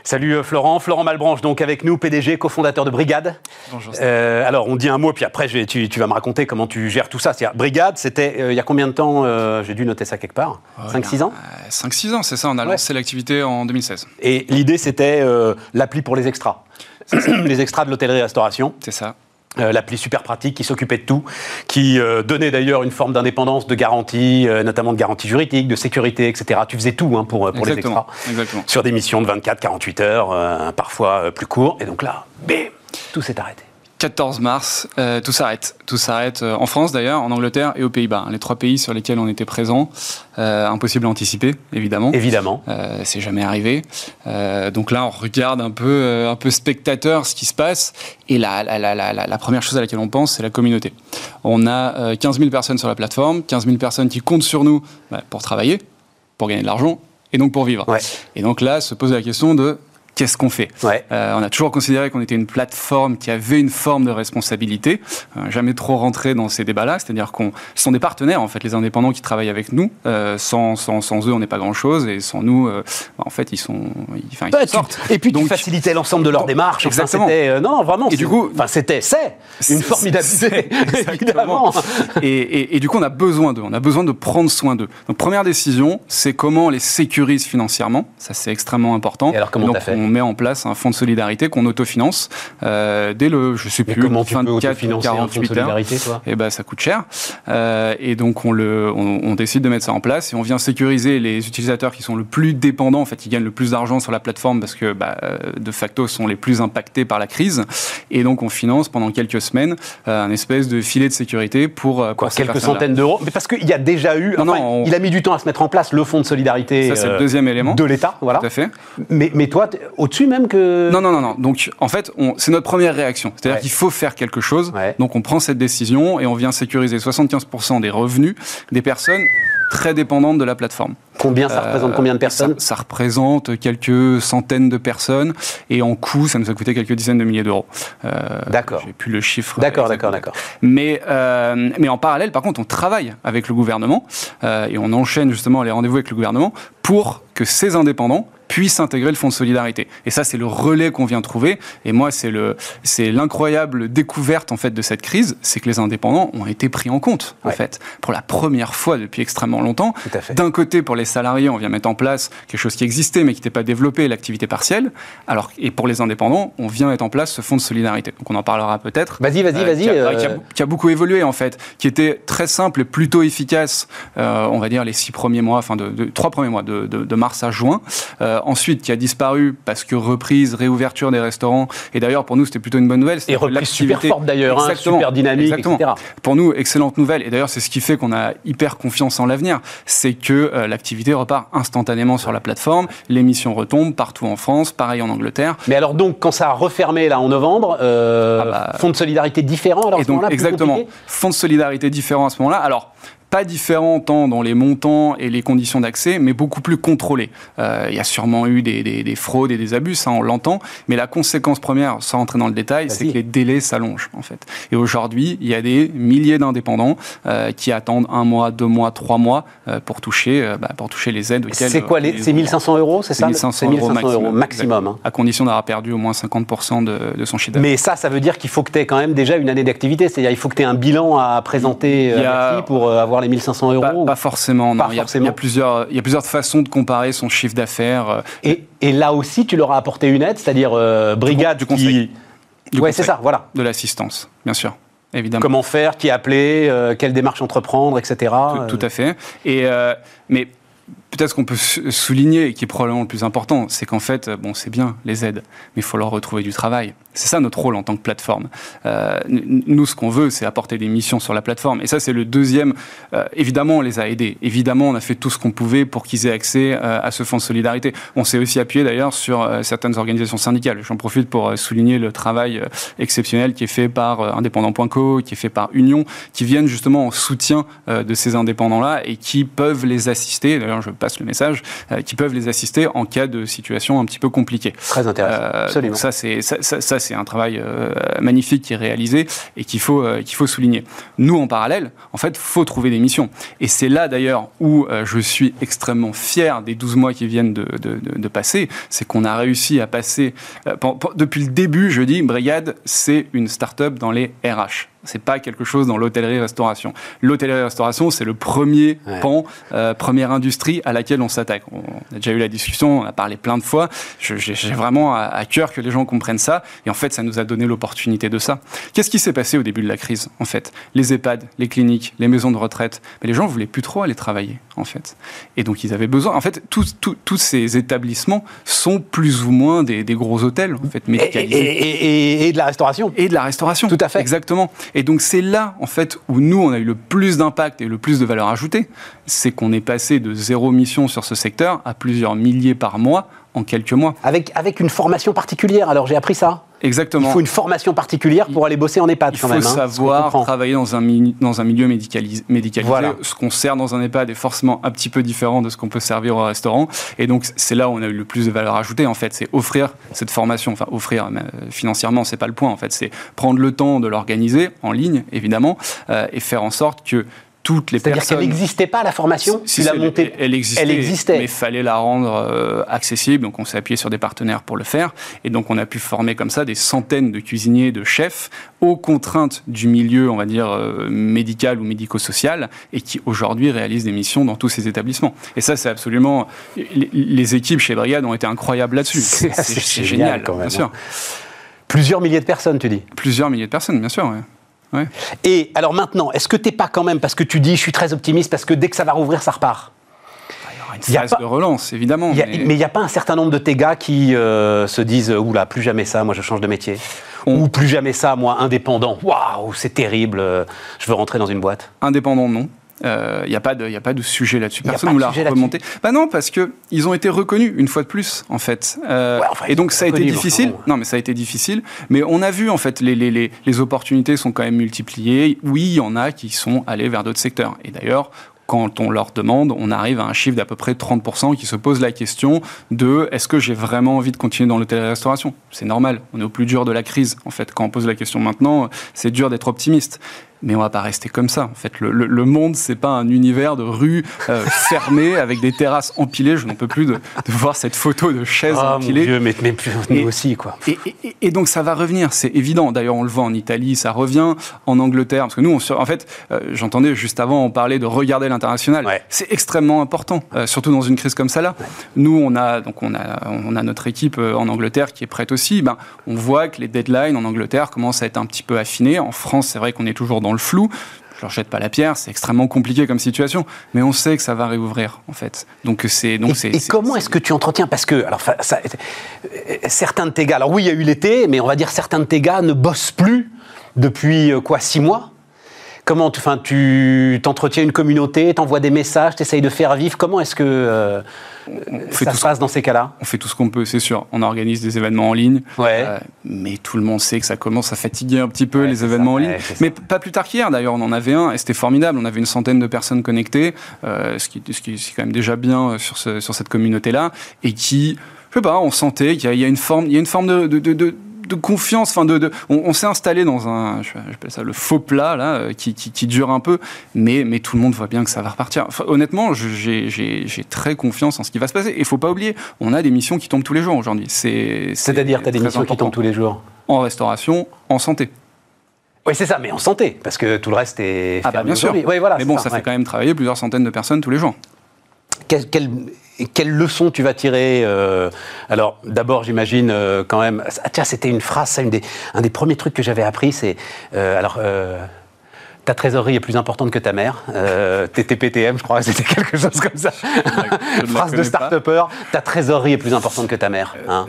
Salut euh, Florent, Florent Malbranche, donc avec nous, PDG, cofondateur de Brigade. Bonjour. Euh, alors, on dit un mot, puis après, tu, vas me raconter comment tu gères tout ça. Brigade, c'était il y a combien de temps J'ai dû noter ça quelque part? 5-6 ans? 5-6 ans, c'est ça. On a lancé l'activité en 2016. Et l'idée, c'était l'appli pour les extras. (clears throat) les extras de l'hôtellerie-restauration. C'est ça. Euh, l'appli super pratique qui s'occupait de tout, qui euh, donnait d'ailleurs une forme d'indépendance, de garantie, euh, notamment de garantie juridique, de sécurité, etc. Tu faisais tout hein, pour, pour les extras. Exactement. Sur des missions de 24-48 heures, parfois plus court. Et donc là, bim, tout s'est arrêté. 14 mars, euh, tout s'arrête. Tout s'arrête euh, en France d'ailleurs, en Angleterre et aux Pays-Bas. Les trois pays sur lesquels on était présent. Euh, impossible à anticiper, évidemment. Évidemment. c'est jamais arrivé. donc là, on regarde un peu, un peu spectateur ce qui se passe. Et la, la, la, la, première chose à laquelle on pense, c'est la communauté. On a 15 000 personnes sur la plateforme, 15 000 personnes qui comptent sur nous bah, pour travailler, pour gagner de l'argent et donc pour vivre. Et donc là, se pose la question de qu'est-ce qu'on fait euh, On a toujours considéré qu'on était une plateforme qui avait une forme de responsabilité, euh, jamais trop rentré dans ces débats-là, c'est-à-dire qu'on sont des partenaires en fait, les indépendants qui travaillent avec nous. Euh, sans, sans, sans, eux, on n'est pas grand-chose, et sans nous, en fait, ils sont, ils sortent. Et puis donc faciliter l'ensemble de leur démarche. Exactement. Enfin, non, vraiment. Et du coup, c'était, c'est une formidable (laughs) évidemment. Et, et, et, du coup, on a besoin d'eux. On a besoin de prendre soin d'eux. Donc, première décision, c'est comment on les sécurise financièrement. Ça, c'est extrêmement important. Et alors, comment on fait on met en place un fonds de solidarité qu'on autofinance euh, dès le, je sais plus, comment 24 ou 48 heures. Et eh ben ça coûte cher. Euh, et donc on le, on, décide de mettre ça en place et on vient sécuriser les utilisateurs qui sont le plus dépendants, en fait, qui gagnent le plus d'argent sur la plateforme parce que bah, de facto sont les plus impactés par la crise. Et donc on finance pendant quelques semaines euh, un espèce de filet de sécurité pour, Quoi, quelques centaines d'euros. Mais parce qu'il y a déjà eu, non, il a mis du temps à se mettre en place le fonds de solidarité. Ça c'est le deuxième élément de l'État, voilà. Tout à fait. Mais, mais toi, au-dessus même que... Non, non, non, non. Donc, en fait, c'est notre première réaction. C'est-à-dire qu'il faut faire quelque chose. Donc, on prend cette décision et on vient sécuriser 75% des revenus des personnes très dépendantes de la plateforme. Combien ça représente Combien de personnes ça, représente quelques centaines de personnes et en coût, ça nous a coûté quelques dizaines de milliers d'euros. d'accord. J'ai plus le chiffre. D'accord, d'accord, d'accord. Mais, mais en parallèle, par contre, on travaille avec le gouvernement et on enchaîne justement les rendez-vous avec le gouvernement pour que ces indépendants puissent intégrer le fonds de solidarité. Et ça, c'est le relais qu'on vient trouver. Et moi, c'est le, c'est l'incroyable découverte en fait de cette crise, c'est que les indépendants ont été pris en compte en fait pour la première fois depuis extrêmement longtemps. D'un côté, pour les salariés, on vient mettre en place quelque chose qui existait mais qui n'était pas développé, l'activité partielle. Alors, et pour les indépendants, on vient mettre en place ce fonds de solidarité. Donc, on en parlera peut-être. Vas-y, vas-y, euh, vas-y. Qui, euh. qui, a beaucoup évolué en fait, qui était très simple et plutôt efficace. Euh, on va dire les six premiers mois, enfin de, de trois premiers mois, de, de, de mars à juin. Euh, ensuite, qui a disparu parce que reprise, réouverture des restaurants. Et d'ailleurs, pour nous, c'était plutôt une bonne nouvelle. Et reprise super forte d'ailleurs, hein, super dynamique, exactement. etc. Pour nous, excellente nouvelle. Et d'ailleurs, c'est ce qui fait qu'on a hyper confiance en l'avenir. C'est que euh, l'activité repart instantanément sur la plateforme. L'émission retombe partout en France, pareil en Angleterre. Mais alors donc, quand ça a refermé là en novembre, euh, ah bah, fonds de solidarité différent alors et donc, Exactement. Fonds de solidarité différent à ce moment-là. Alors, pas différent tant dans les montants et les conditions d'accès, mais beaucoup plus contrôlé. Euh, il y a sûrement eu des, des, des fraudes et des abus, ça on l'entend, mais la conséquence première, sans rentrer dans le détail, c'est que les délais s'allongent en fait. Et aujourd'hui, il y a des milliers d'indépendants euh, qui attendent un mois, deux mois, trois mois euh, pour toucher, bah, pour toucher les aides. C'est quoi les, C'est 1500 euros, c'est ça 1500, 1500 euros maximum, maximum hein. à condition d'avoir perdu au moins 50% de, de, son chiffre d'affaires. Mais ça, ça veut dire qu'il faut que tu aies quand même déjà une année d'activité, c'est-à-dire il faut que tu aies un bilan à présenter a... pour avoir les 1500 euros. Pas, pas forcément, non. il, y a, il, y a, plusieurs, il y a plusieurs façons de comparer son chiffre d'affaires. Et, et, là aussi, tu leur as apporté une aide, c'est-à-dire euh, brigade du conseil. Qui... Oui, c'est ça, voilà. De l'assistance, bien sûr. Évidemment. Comment faire, qui appeler, euh, quelle démarche entreprendre, etc. Tout, tout à fait. Et, euh, mais peut-être qu'on peut souligner, et qui est probablement le plus important, c'est qu'en fait, bon, c'est bien les aides, mais il faut leur retrouver du travail. C'est ça notre rôle en tant que plateforme. Euh, nous, ce qu'on veut, c'est apporter des missions sur la plateforme. Et ça, c'est le deuxième. Euh, évidemment, on les a aidés. Évidemment, on a fait tout ce qu'on pouvait pour qu'ils aient accès euh, à ce fonds de solidarité. On s'est aussi appuyé d'ailleurs sur euh, certaines organisations syndicales. J'en profite pour euh, souligner le travail euh, exceptionnel qui est fait par indépendant.co, qui est fait par Union, qui viennent justement en soutien de ces indépendants-là et qui peuvent les assister. D'ailleurs, je passe le message, qui peuvent les assister en cas de situation un petit peu compliquée. Très intéressant. Absolument. Ça, c'est ça, ça, ça c'est un travail euh, magnifique qui est réalisé et qu'il faut, euh, qu'il faut souligner. Nous, en parallèle, en fait, faut trouver des missions. Et c'est là, d'ailleurs, où euh, je suis extrêmement fier des 12 mois qui viennent de, de, de, de passer. C'est qu'on a réussi à passer, depuis le début, je dis, Brigade, c'est une start-up dans les RH. C'est pas quelque chose dans l'hôtellerie-restauration. L'hôtellerie-restauration, c'est le premier ouais. pan, euh, première industrie à laquelle on s'attaque. On a déjà eu la discussion, on a parlé plein de fois. J'ai vraiment à, à, cœur que les gens comprennent ça. Et en fait, ça nous a donné l'opportunité de ça. Qu'est-ce qui s'est passé au début de la crise, en fait? Les EHPAD, les cliniques, les maisons de retraite. Mais les gens voulaient plus trop aller travailler, en fait. Et donc, ils avaient besoin. En fait, tous, tous, tous ces établissements sont plus ou moins des, des gros hôtels, en fait, médicalisés. Et, et, et, et de la restauration. Et de la restauration. Tout à fait. Exactement. Et donc c'est là, en fait, où nous, on a eu le plus d'impact et le plus de valeur ajoutée. C'est qu'on est passé de zéro mission sur ce secteur à plusieurs milliers par mois en quelques mois. Avec, avec une formation particulière, alors j'ai appris ça Exactement. Il faut une formation particulière pour aller bosser en EHPAD il quand même. Il faut hein, savoir travailler dans un, dans un milieu médicalisé. médicalisé. Voilà. Ce qu'on sert dans un EHPAD est forcément un petit peu différent de ce qu'on peut servir au restaurant. Et donc, c'est là où on a eu le plus de valeur ajoutée, en fait. C'est offrir cette formation. Enfin, offrir, mais financièrement, c'est pas le point, en fait. C'est prendre le temps de l'organiser, en ligne, évidemment, euh, et faire en sorte que toutes les personnes. C'est-à-dire qu'elle n'existait pas la formation si, si la montée. Elle existait, elle existait. mais il fallait la rendre euh, accessible. Donc on s'est appuyé sur des partenaires pour le faire. Et donc on a pu former comme ça des centaines de cuisiniers, de chefs aux contraintes du milieu, on va dire, euh, médical ou médico-social, et qui aujourd'hui réalisent des missions dans tous ces établissements. Et ça, c'est absolument. Les, les, équipes chez Brigade ont été incroyables là-dessus. C'est génial, génial, quand même. Bien sûr. Plusieurs milliers de personnes, tu dis Plusieurs milliers de personnes, bien sûr, oui. Ouais. Et alors maintenant, est-ce que tu n'es pas quand même, parce que tu dis je suis très optimiste, parce que dès que ça va rouvrir, ça repart? Il y a une phase de relance, évidemment. Y a, mais il n'y a pas un certain nombre de tes gars qui euh, se disent Oula, plus jamais ça, moi je change de métier. On... Ou plus jamais ça, moi indépendant. Waouh, c'est terrible, je veux rentrer dans une boîte. Indépendant, non. Il euh, n'y a, pas de, a pas de sujet là-dessus. Personne ne l'a remonté. Bah non, parce qu'ils ont été reconnus une fois de plus, en fait. Euh, ouais, enfin, et donc ça a été difficile. Non, mais ça a été difficile. Mais on a vu, en fait, les, les, les, les opportunités sont quand même multipliées. Oui, il y en a qui sont allés vers d'autres secteurs. Et d'ailleurs, quand on leur demande, on arrive à un chiffre d'à peu près 30% qui se pose la question de est-ce que j'ai vraiment envie de continuer dans l'hôtellerie-restauration C'est normal, on est au plus dur de la crise. En fait, quand on pose la question maintenant, c'est dur d'être optimiste mais on va pas rester comme ça. En fait, le, le, le monde, c'est pas un univers de rues euh, (laughs) fermées avec des terrasses empilées. Je n'en peux plus de, de, voir cette photo de chaises oh, empilées. Mon Dieu, mais, mais nous et, aussi, quoi. Et, et, et, donc ça va revenir, c'est évident. D'ailleurs, on le voit en Italie, ça revient en Angleterre, parce que nous, on, en fait, euh, j'entendais juste avant, on parlait de regarder l'international. Ouais. C'est extrêmement important, euh, surtout dans une crise comme. Ouais. Nous, on a donc on a on a notre équipe euh, en Angleterre qui est prête aussi. Ben, on voit que les deadlines en Angleterre commencent à être un petit peu affinés. En France, c'est vrai qu'on est toujours dans le flou. Je leur jette pas la pierre, c'est extrêmement compliqué comme situation, mais on sait que ça va réouvrir en fait. Donc c'est donc c'est. Et, comment est-ce que tu entretiens? Parce que alors ça, certains de tes gars, alors oui il y a eu l'été, mais on va dire certains de tes gars ne bossent plus depuis quoi six mois? Comment tu, enfin, tu t'entretiens une communauté, t'envoies des messages, t'essayes de faire vivre. Comment est-ce que euh, ça se passe dans ces cas-là? On fait tout ce qu'on peut, c'est sûr. On organise des événements en ligne, ouais. euh, mais tout le monde sait que ça commence à fatiguer un petit peu ouais, les événements ça, en ligne. Ouais, mais pas plus tard qu'hier, d'ailleurs, on en avait un et c'était formidable. On avait une centaine de personnes connectées, euh, ce, qui, ce qui est quand même déjà bien sur, ce, sur cette communauté-là, et qui, je sais pas, on sentait qu'il y, y, a une forme, il y a une forme de, de, de, de confiance, enfin de, de, on, on s'est installé dans un, j'appelle ça le faux plat là, euh, qui, qui, qui, dure un peu, mais, mais tout le monde voit bien que ça va repartir. Enfin, honnêtement, j'ai très confiance en ce qui va se passer. Et il faut pas oublier, on a des missions qui tombent tous les jours aujourd'hui. C'est-à-dire, tu as des missions important. qui tombent tous les jours En restauration, en santé. Oui, c'est ça, mais en santé, parce que tout le reste est. Ah bah bien sûr. Oui, voilà, mais bon, ça, ça fait quand même travailler plusieurs centaines de personnes tous les jours. Quel, quel, quelle leçon tu vas tirer euh, Alors, d'abord, j'imagine euh, quand même. Ah, tiens, c'était une phrase, ça, une des, un des premiers trucs que j'avais appris, c'est. Euh, alors. ta trésorerie est plus importante que ta mère. TTPTM, je crois que (laughs) c'était quelque chose comme ça. Phrase de start-upper. Ta trésorerie est plus importante que ta mère. Hein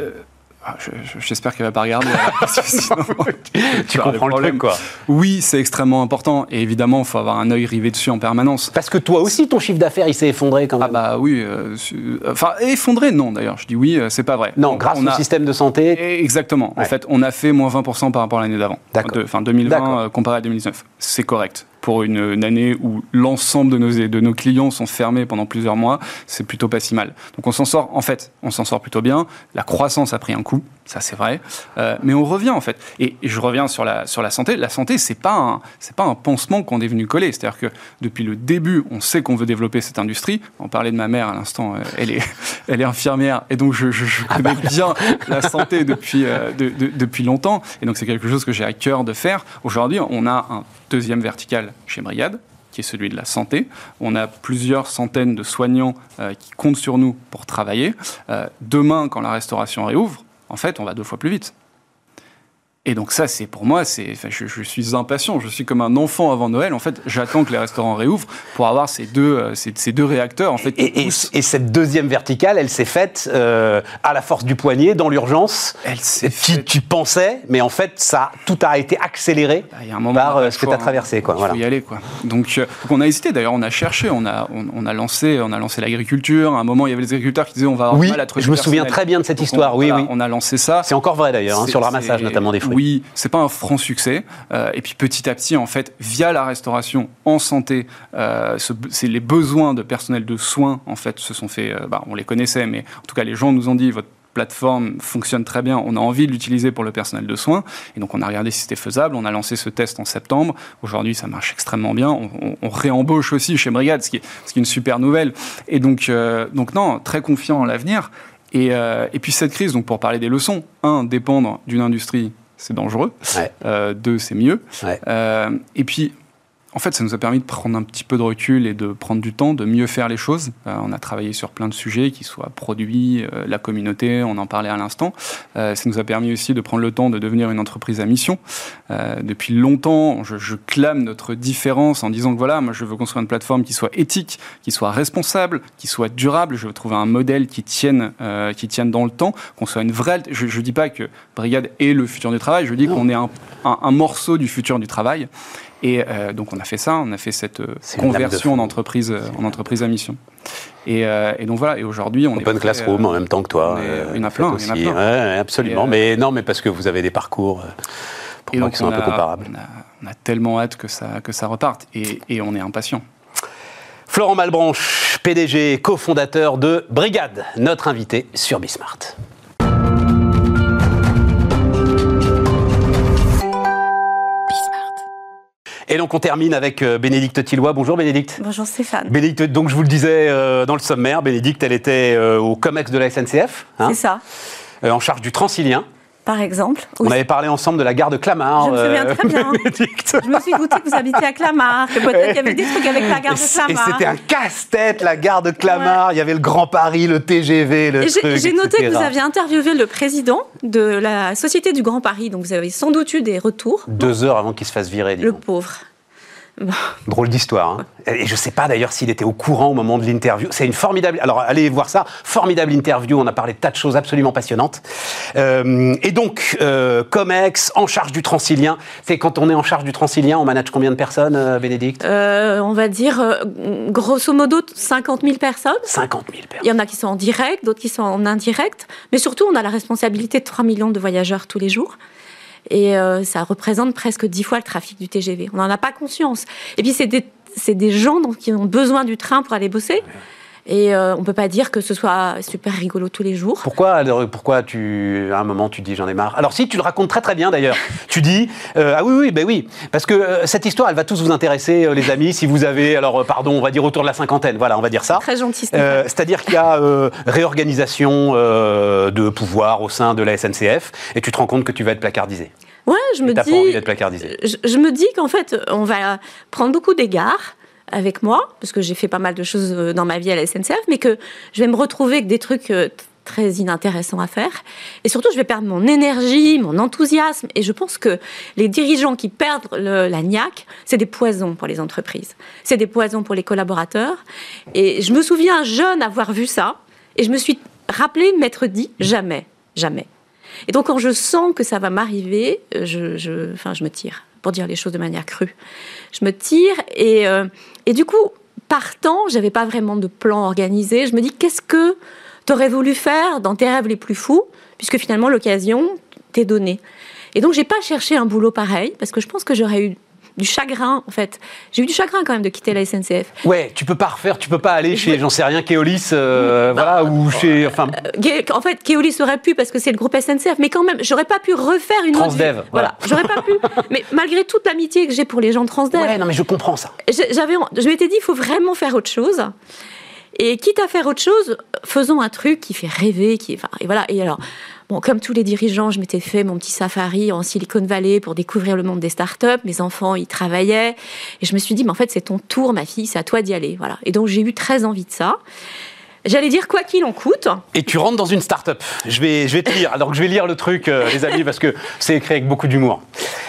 ah, J'espère qu'elle va pas regarder. (laughs) tu comprends le truc, quoi. Oui, c'est extrêmement important. Et évidemment, il faut avoir un œil rivé dessus en permanence. Parce que toi aussi, ton chiffre d'affaires, il s'est effondré quand même. Ah bah oui. Euh, enfin, effondré, non, d'ailleurs. Je dis oui, c'est pas vrai. Non, grâce on au a... système de santé. Exactement. Ouais. En fait, on a fait moins 20% par rapport à l'année d'avant. Enfin, 2020 euh, comparé à 2019. C'est correct pour une, une, année où l'ensemble de nos, de nos clients sont fermés pendant plusieurs mois, c'est plutôt pas si mal. Donc on s'en sort, en fait, on s'en sort plutôt bien. La croissance a pris un coup, ça c'est vrai, euh, mais on revient en fait. Et, et, je reviens sur la, sur la santé. La santé, c'est pas un, c'est pas un pansement qu'on est venu coller. C'est-à-dire que depuis le début, on sait qu'on veut développer cette industrie. On parlait de ma mère à l'instant, elle est, (laughs) elle est infirmière et donc je, je, je connais bien la santé depuis, euh, de, de, depuis longtemps. Et donc c'est quelque chose que j'ai à cœur de faire. Aujourd'hui, on a un deuxième vertical chez Briade, qui est celui de la santé. On a plusieurs centaines de soignants euh, qui comptent sur nous pour travailler. Euh, demain, quand la restauration réouvre, en fait, on va deux fois plus vite. Et donc ça, c'est pour moi, c'est, enfin, je, je, suis impatient. Je suis comme un enfant avant Noël. En fait, j'attends que les restaurants réouvrent pour avoir ces deux, euh, ces, ces deux réacteurs. En fait, et, et, et, cette deuxième verticale, elle s'est faite euh, à la force du poignet, dans l'urgence. Elle s'est tu, tu, pensais, mais en fait, ça, tout a été accéléré bah, il y a un moment par euh, ce que tu as traversé. Quoi, il voilà. faut y aller. Quoi. Donc, donc, on a hésité. D'ailleurs, on a cherché, on a, on, on, a lancé, on a lancé l'agriculture. À un moment, il y avait les agriculteurs qui disaient on va avoir oui, mal à trouver je me souviens très bien de cette histoire. On, oui, voilà, oui. On a lancé ça. C'est encore vrai d'ailleurs hein, sur le ramassage notamment des fruits. Oui, c'est pas un franc succès. Euh, et puis petit à petit, en fait, via la restauration en santé, euh, c'est les besoins de personnel de soins, en fait, se sont fait. Euh, bah, on les connaissait, mais en tout cas, les gens nous ont dit votre plateforme fonctionne très bien, on a envie de l'utiliser pour le personnel de soins, et donc on a regardé si c'était faisable, on a lancé ce test en septembre, aujourd'hui ça marche extrêmement bien, on, réembauche aussi chez Brigade, ce qui est, une super nouvelle, et donc, donc non, très confiant en l'avenir, et, et puis cette crise, donc pour parler des leçons, un, dépendre d'une industrie c'est dangereux. Ouais. Euh, deux, c'est mieux. Ouais. Euh, et puis, en fait, ça nous a permis de prendre un petit peu de recul et de prendre du temps, de mieux faire les choses. Euh, on a travaillé sur plein de sujets, qui soient produits, euh, la communauté, on en parlait à l'instant. Euh, ça nous a permis aussi de prendre le temps de devenir une entreprise à mission. Euh, depuis longtemps, je, je, clame notre différence en disant que voilà, moi je veux construire une plateforme qui soit éthique, qui soit responsable, qui soit durable. Je veux trouver un modèle qui tienne, euh, qui tienne dans le temps, qu'on soit une vraie. Je ne dis pas que Brigade est le futur du travail, je dis qu'on est un, un, un morceau du futur du travail. Et euh, donc on a fait ça, on a fait cette euh, conversion en entreprise, euh, en entreprise à mission. Et, euh, et donc voilà, et aujourd'hui on Open est. Open Classroom en même temps que toi. il y en a plein, aussi. y en a plein. Ouais, absolument. mais non, mais parce que vous avez des parcours pour et moi donc qui sont un peu comparables. On a, on a, tellement hâte que ça, que ça reparte et, et on est impatient. Florent Malbranche, PDG, cofondateur de Brigade, notre invité sur Bismart. Et donc on termine avec euh, Bénédicte Tillois. Bonjour Bénédicte. Bonjour Stéphane. Bénédicte, donc je vous le disais euh, dans le sommaire, Bénédicte, elle était euh, au COMEX de la SNCF. Hein, C'est ça. en charge du Transilien par exemple. On avait parlé ensemble de la gare de Clamart. Je me souviens très bien. (laughs) je me suis douté que vous habitiez à Clamart, que peut-être qu'il y avait des trucs avec la gare de Clamart. Et c'était un casse-tête, la gare de Clamart. Il y avait le Grand Paris, le TGV, le truc, J'ai noté que vous aviez interviewé le président de la Société du Grand Paris, donc vous avez sans doute eu des retours. Deux heures avant qu'il se fasse virer. Le pauvre. (laughs) Drôle d'histoire. Hein. Et je ne sais pas d'ailleurs s'il était au courant au moment de l'interview. C'est une formidable. Alors allez voir ça. Formidable interview. On a parlé de tas de choses absolument passionnantes. Euh, et donc, euh, Comex, en charge du Transilien. C'est quand on est en charge du Transilien, on manage combien de personnes, euh, Bénédicte? On va dire, grosso modo, 50 000 personnes. 50 000 personnes. Il y en a qui sont en direct, d'autres qui sont en indirect. Mais surtout, on a la responsabilité de 3 millions de voyageurs tous les jours et euh, ça représente presque dix fois le trafic du TGV. On n'en a pas conscience. Et puis c'est des, gens donc, qui ont besoin du train pour aller bosser. Et euh, on ne peut pas dire que ce soit super rigolo tous les jours. Pourquoi, pourquoi tu, à un moment tu dis j'en ai marre? Alors si, tu le racontes très très bien d'ailleurs. (laughs) tu dis, euh, ah oui, oui, ben oui, parce que cette histoire, elle va tous vous intéresser, les amis, si vous avez, alors pardon, on va dire autour de la cinquantaine, voilà, on va dire ça. Très gentil. C'est-à-dire qu'il y a réorganisation de pouvoir au sein de la SNCF, et tu te rends compte que tu vas être placardisé. Ouais, je me dis. Je, me dis qu'en fait, on va prendre beaucoup d'égards avec moi, parce que j'ai fait pas mal de choses euh, dans ma vie à la SNCF, mais que je vais me retrouver avec des trucs euh, très inintéressants à faire. Et surtout, je vais perdre mon énergie, mon enthousiasme. Et je pense que les dirigeants qui perdent la niaque, c'est des poisons pour les entreprises. C'est des poisons pour les collaborateurs. Et je me souviens jeune avoir vu ça. Et je me suis rappelé m'être dit jamais, jamais. Et donc, quand je sens que ça va m'arriver, euh, je, enfin, je me tire, pour dire les choses de manière crue. Je me tire et, et du coup, partant, j'avais pas vraiment de plan organisé. Je me dis, qu'est-ce que tu aurais voulu faire dans tes rêves les plus fous, puisque finalement, l'occasion t'est donnée. Et donc, j'ai pas cherché un boulot pareil, parce que je pense que j'aurais eu du chagrin, en fait. J'ai eu du chagrin quand même de quitter la SNCF. Ouais, tu peux pas refaire, tu peux pas aller chez, j'en sais rien, Keolis, euh, voilà, ou chez, enfin. Euh, en fait, Keolis aurait pu parce que c'est le groupe SNCF, mais quand même, j'aurais pas pu refaire une Transdev, autre. Voilà, j'aurais pas pu. (laughs) Mais malgré toute l'amitié que j'ai pour les gens de Transdev. Ouais, non, mais je comprends ça. J'avais, je m'étais dit, il faut vraiment faire autre chose. Et quitte à faire autre chose, faisons un truc qui fait rêver, qui, enfin, et voilà. Et alors. Bon, comme tous les dirigeants, je m'étais fait mon petit safari en Silicon Valley pour découvrir le monde des startups. Mes enfants y travaillaient. Et je me suis dit, mais en fait, c'est ton tour, ma fille, c'est à toi d'y aller. Voilà. Et donc, j'ai eu très envie de ça. J'allais dire quoi qu'il en coûte. Et tu rentres dans une start-up. Je vais, je vais te lire. Alors je vais lire le truc, euh, les amis, parce que c'est écrit avec beaucoup d'humour.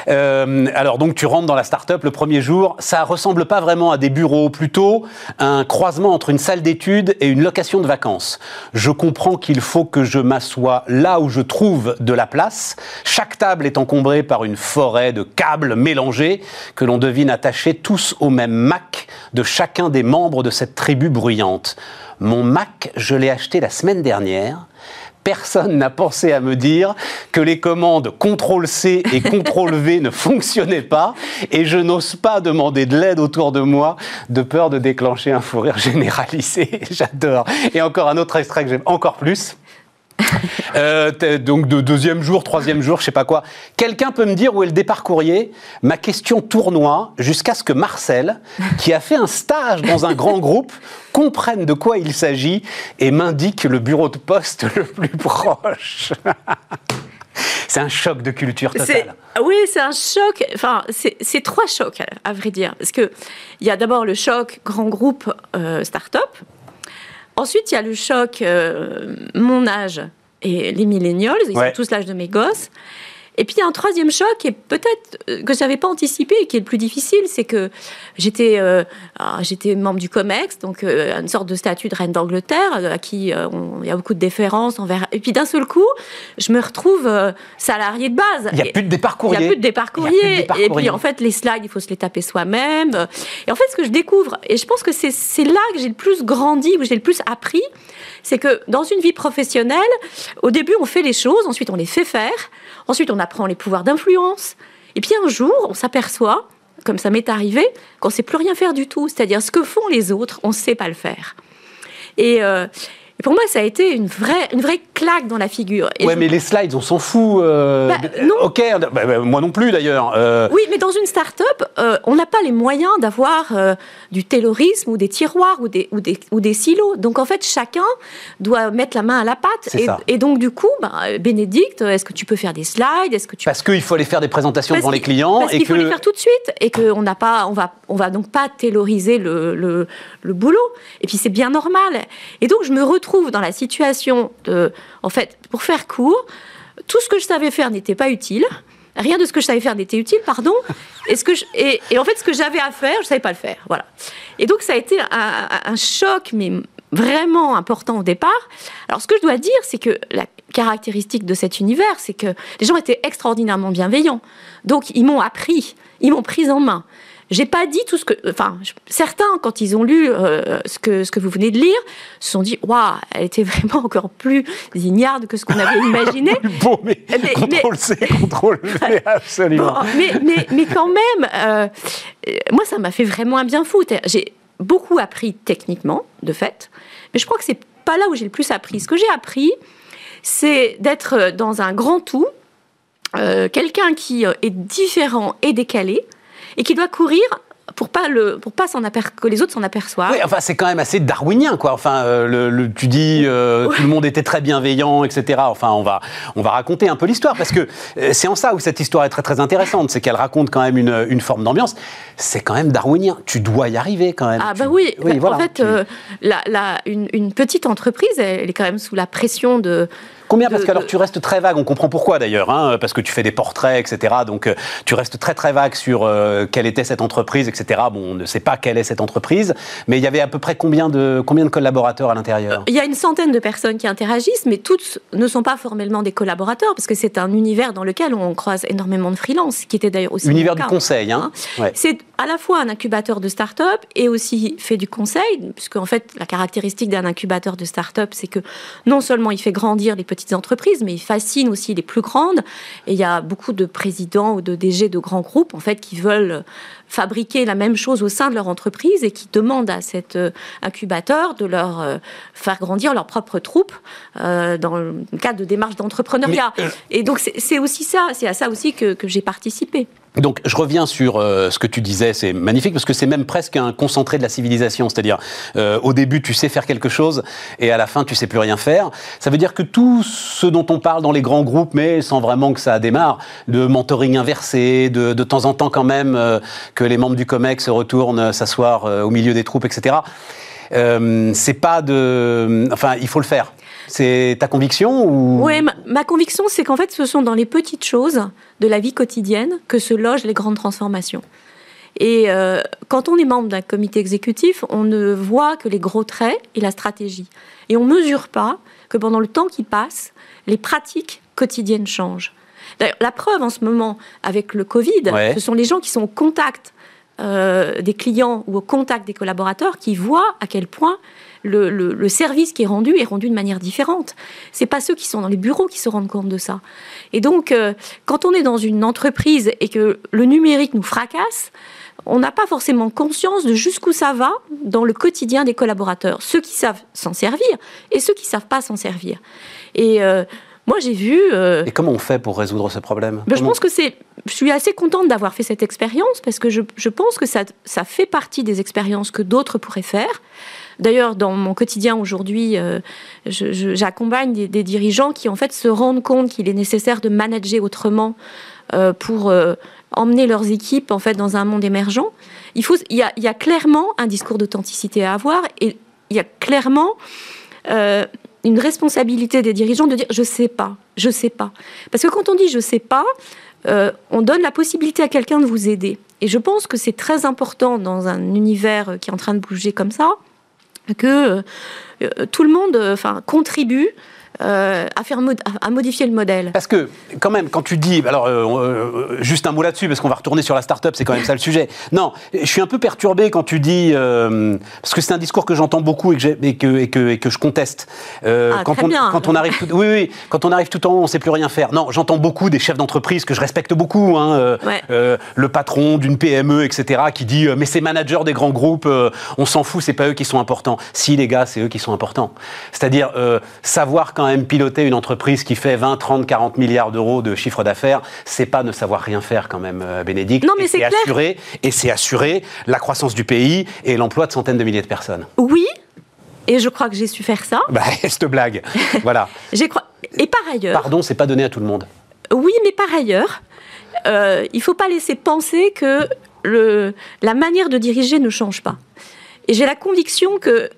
Euh, alors donc tu rentres dans la start-up le premier jour. Ça ressemble pas vraiment à des bureaux, plutôt un croisement entre une salle d'études et une location de vacances. Je comprends qu'il faut que je m'assoie là où je trouve de la place. Chaque table est encombrée par une forêt de câbles mélangés que l'on devine attachés tous au même Mac de chacun des membres de cette tribu bruyante. Mon Mac, je l'ai acheté la semaine dernière. Personne n'a pensé à me dire que les commandes CTRL-C et CTRL-V (laughs) ne fonctionnaient pas et je n'ose pas demander de l'aide autour de moi de peur de déclencher un fou rire généralisé. (laughs) J'adore. Et encore un autre extrait que j'aime encore plus. (laughs) Euh, donc de deuxième jour, troisième jour, je sais pas quoi. Quelqu'un peut me dire où est le départ courrier Ma question tournoie jusqu'à ce que Marcel, qui a fait un stage dans un grand groupe, comprenne de quoi il s'agit et m'indique le bureau de poste le plus proche. (laughs) c'est un choc de culture totale. Oui, c'est un choc. Enfin, c'est trois chocs, à, vrai dire. Parce qu'il y a d'abord le choc grand groupe euh, start-up Ensuite, il y a le choc, euh, mon âge et les millennials, ils sont tous l'âge de mes gosses. Et puis, il y a un troisième choc, et peut-être euh, que je n'avais pas anticipé, et qui est le plus difficile, c'est que j'étais euh, ah, j'étais membre du COMEX, donc euh, une sorte de statut de reine d'Angleterre, à qui il y a beaucoup de déférence envers. Et puis, d'un seul coup, je me retrouve salarié de base. Il n'y a plus de départ courrier. Il n'y a plus de départ courrier. Et puis, en fait, les slides, il faut se les taper soi-même. Et en fait, ce que je découvre, et je pense que c'est là que j'ai le plus grandi, où j'ai le plus appris, c'est que dans une vie professionnelle, au début, on fait les choses, ensuite, on les fait faire. Ensuite, on apprend les pouvoirs d'influence. Et puis un jour, on s'aperçoit comme ça m'est arrivé, qu'on ne sait plus rien faire du tout. C'est-à-dire ce que font les autres, on ne sait pas le faire. Et, euh, et pour moi, ça a été une vraie, une vraie claque dans la figure. Oui, ouais, mais les slides, on s'en fout. Euh, bah, non. Ok, bah, bah, moi non plus d'ailleurs. Euh. Oui, mais dans une start-up, euh, on n'a pas les moyens d'avoir du taylorisme ou des tiroirs ou des, ou, des, ou des silos. Donc en fait, chacun doit mettre la main à la pâte. Et, et, donc du coup, Bénédicte, est-ce que tu peux faire des slides? Est-ce que tu parce qu'il faut aller faire des présentations devant les clients parce qu'il faut les faire tout de suite et qu'on n'a pas, on va, on va donc pas tayloriser le, le, le boulot. Et puis c'est bien normal. Et donc je me retrouve trouve dans la situation de, en fait, pour faire court, tout ce que je savais faire n'était pas utile. Rien de ce que je savais faire n'était utile, pardon. (laughs) Et, ce que et, en fait, ce que j'avais à faire, je ne savais pas le faire. Voilà. Et donc, ça a été un, choc, mais vraiment important au départ. Alors, ce que je dois dire, c'est que la caractéristique de cet univers, c'est que les gens étaient extraordinairement bienveillants. Donc, ils m'ont appris, ils m'ont prise en main. J'ai pas dit tout ce que. Enfin, certains, quand ils ont lu euh, ce, que, ce que vous venez de lire, se sont dit Waouh, elle était (laughs) vraiment encore plus ignarde que ce qu'on avait imaginé. (laughs) bon, mais, mais contrôle C, contrôle V, (laughs) absolument. mais, mais, mais, quand même, euh, moi, ça m'a fait vraiment un bien fou. J'ai beaucoup appris techniquement, de fait, mais je crois que c'est pas là où j'ai le plus appris. Ce que j'ai appris, c'est d'être dans un grand tout, euh, quelqu'un qui est différent et décalé, et qui doit courir pour pas le pour pas s'en que les autres s'en aperçoivent. Oui, enfin c'est quand même assez darwinien quoi. Enfin euh, le, tu dis euh, tout le monde était très bienveillant, etc. Enfin on va on va raconter un peu l'histoire parce que euh, c'est en ça où cette histoire est très très intéressante, c'est qu'elle raconte quand même une, une forme d'ambiance. C'est quand même darwinien. Tu dois y arriver quand même. Ah bah oui. oui en fait, la, la, une, une, petite entreprise, elle est quand même sous la pression de Combien Parce que alors tu restes très vague, on comprend pourquoi d'ailleurs, hein, parce que tu fais des portraits, etc. Donc euh, tu restes très très vague sur euh, quelle était cette entreprise, etc. Bon, on ne sait pas quelle est cette entreprise, mais il y avait à peu près combien de, combien de collaborateurs à l'intérieur? Il y a une centaine de personnes qui interagissent, mais toutes ne sont pas formellement des collaborateurs, parce que c'est un univers dans lequel on croise énormément de freelance, qui était d'ailleurs aussi... Univers du conseil, hein, hein. C'est à la fois un incubateur de start-up et aussi fait du conseil, puisque en fait la caractéristique d'un incubateur de start-up, c'est que non seulement il fait grandir les entreprises, mais il fascine aussi les plus grandes. Et il y a beaucoup de présidents ou de DG de grands groupes, en fait, qui veulent fabriquer la même chose au sein de leur entreprise et qui demandent à cet euh, incubateur de leur euh, faire grandir leur propre troupe euh, dans le cadre de démarches d'entrepreneuriat. Et donc c'est aussi ça, c'est à ça aussi que j'ai participé. Donc je reviens sur euh, ce que tu disais, c'est magnifique parce que c'est même presque un concentré de la civilisation, c'est-à-dire euh, au début tu sais faire quelque chose et à la fin tu sais plus rien faire. Ça veut dire que tout ce dont on parle dans les grands groupes, mais sans vraiment que ça démarre, de mentoring inversé, de, de temps en temps quand même euh, que les membres du COMEX se retournent s'asseoir au milieu des troupes, etc. c'est pas de, enfin il faut le faire. C'est ta conviction ou... Oui, ma, conviction, c'est qu'en fait, ce sont dans les petites choses de la vie quotidienne que se logent les grandes transformations. Et euh, quand on est membre d'un comité exécutif, on ne voit que les gros traits et la stratégie. Et on ne mesure pas que pendant le temps qui passe, les pratiques quotidiennes changent. La preuve en ce moment avec le Covid, ce sont les gens qui sont au contact euh, des clients ou au contact des collaborateurs qui voient à quel point le, service qui est rendu est rendu de manière différente. C'est pas ceux qui sont dans les bureaux qui se rendent compte de ça. Et donc, euh, quand on est dans une entreprise et que le numérique nous fracasse, on n'a pas forcément conscience de jusqu'où ça va dans le quotidien des collaborateurs, ceux qui savent s'en servir et ceux qui savent pas s'en servir. Et euh, moi, j'ai vu. Euh, et comment on fait pour résoudre ce problème? Ben, Je pense que c'est. Je suis assez contente d'avoir fait cette expérience parce que je, je pense que ça, ça fait partie des expériences que d'autres pourraient faire. D'ailleurs, dans mon quotidien aujourd'hui, euh, j'accompagne des, dirigeants qui en fait se rendent compte qu'il est nécessaire de manager autrement euh, pour emmener leurs équipes en fait dans un monde émergent. Il faut, il y a, il y a clairement un discours d'authenticité à avoir et il y a clairement une responsabilité des dirigeants de dire je sais pas, je sais pas. Parce que quand on dit je sais pas, on donne la possibilité à quelqu'un de vous aider. Et je pense que c'est très important dans un univers qui est en train de bouger comme ça, que euh, tout le monde enfin, contribue euh, à, faire à modifier le modèle. Parce que, quand même, quand tu dis. Alors, euh, euh, juste un mot là-dessus, parce qu'on va retourner sur la start-up, c'est quand même ça le sujet. Non, je suis un peu perturbé quand tu dis. parce que c'est un discours que j'entends beaucoup et que, et, que, et, que, et que, je conteste. Ah, quand, on, bien. quand on arrive tout, oui, oui, quand on arrive tout en haut, on ne sait plus rien faire. Non, j'entends beaucoup des chefs d'entreprise que je respecte beaucoup. Hein, le patron d'une PME, etc., qui dit Mais ces managers des grands groupes, on s'en fout, c'est pas eux qui sont importants. Si, les gars, c'est eux qui sont importants. C'est-à-dire savoir quand même piloter une entreprise qui fait 20, 30, 40 milliards d'euros de chiffre d'affaires, c'est pas ne savoir rien faire quand même, euh, Bénédicte. Non, mais c'est assurer Et c'est assurer la croissance du pays et l'emploi de centaines de milliers de personnes. Oui, et je crois que j'ai su faire ça. Bah, (laughs) cette blague. voilà. (laughs) Et par ailleurs. Pardon, c'est pas donné à tout le monde. Oui, mais par ailleurs, euh, il faut pas laisser penser que le, la manière de diriger ne change pas. Et j'ai la conviction que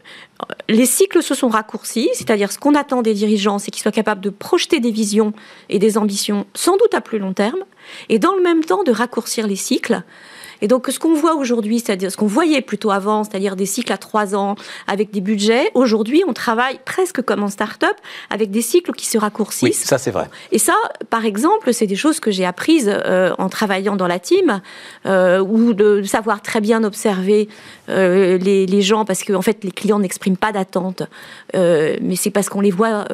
les cycles se sont raccourcis, c'est-à-dire ce qu'on attend des dirigeants, c'est qu'ils soient capables de projeter des visions et des ambitions sans doute à plus long terme, et dans le même temps de raccourcir les cycles et donc, ce qu'on voit aujourd'hui, c'est-à-dire ce qu'on voyait plutôt avant, c'est-à-dire des cycles à trois ans avec des budgets, aujourd'hui, on travaille presque comme en start-up avec des cycles qui se raccourcissent. Oui, ça, c'est vrai. Et ça, par exemple, c'est des choses que j'ai apprises euh, en travaillant dans la team, euh, ou de savoir très bien observer euh, les, gens, parce qu'en en fait, les clients n'expriment pas d'attente, mais c'est parce qu'on les voit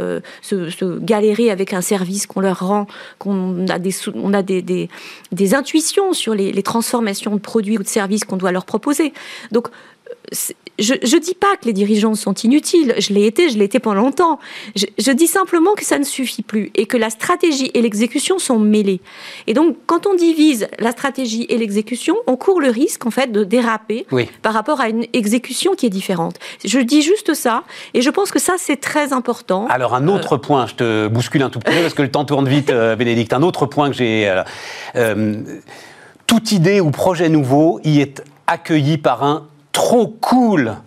se, galérer avec un service qu'on leur rend, qu'on a des, on a des, des, intuitions sur les, les transformations de produits ou de services qu'on doit leur proposer. Donc, je ne dis pas que les dirigeants sont inutiles, je l'ai été, je l'ai été pendant longtemps. Je, dis simplement que ça ne suffit plus et que la stratégie et l'exécution sont mêlées. Et donc, quand on divise la stratégie et l'exécution, on court le risque en fait de déraper par rapport à une exécution qui est différente. Je dis juste ça et je pense que ça c'est très important. Alors un autre euh, point, je te bouscule un tout petit peu parce que le temps tourne vite, euh, Bénédicte. Un autre point que j'ai euh, toute idée ou projet nouveau y est accueilli par un trop cool.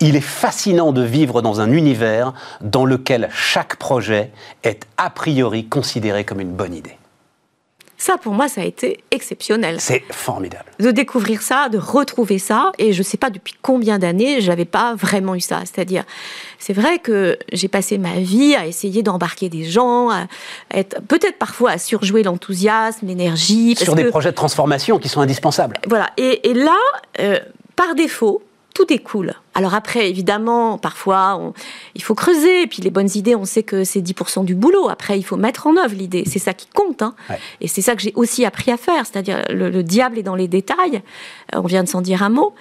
Il est fascinant de vivre dans un univers dans lequel chaque projet est a priori considéré comme une bonne idée. Ça, pour moi, ça a été exceptionnel. C'est formidable. De découvrir ça, de retrouver ça. Et je ne sais pas depuis combien d'années, je n'avais pas vraiment eu ça. C'est-à-dire, c'est vrai que j'ai passé ma vie à essayer d'embarquer des gens, à être peut-être parfois à surjouer l'enthousiasme, l'énergie. Sur des projets de transformation qui sont indispensables. Voilà. Et, là, euh, par défaut, tout est cool. Alors après, évidemment, parfois, il faut creuser. Et puis les bonnes idées, on sait que c'est 10% du boulot. Après, il faut mettre en œuvre l'idée. C'est ça qui compte. Hein. Et c'est ça que j'ai aussi appris à faire. C'est-à-dire, le, diable est dans les détails. Euh, on vient de s'en dire un mot.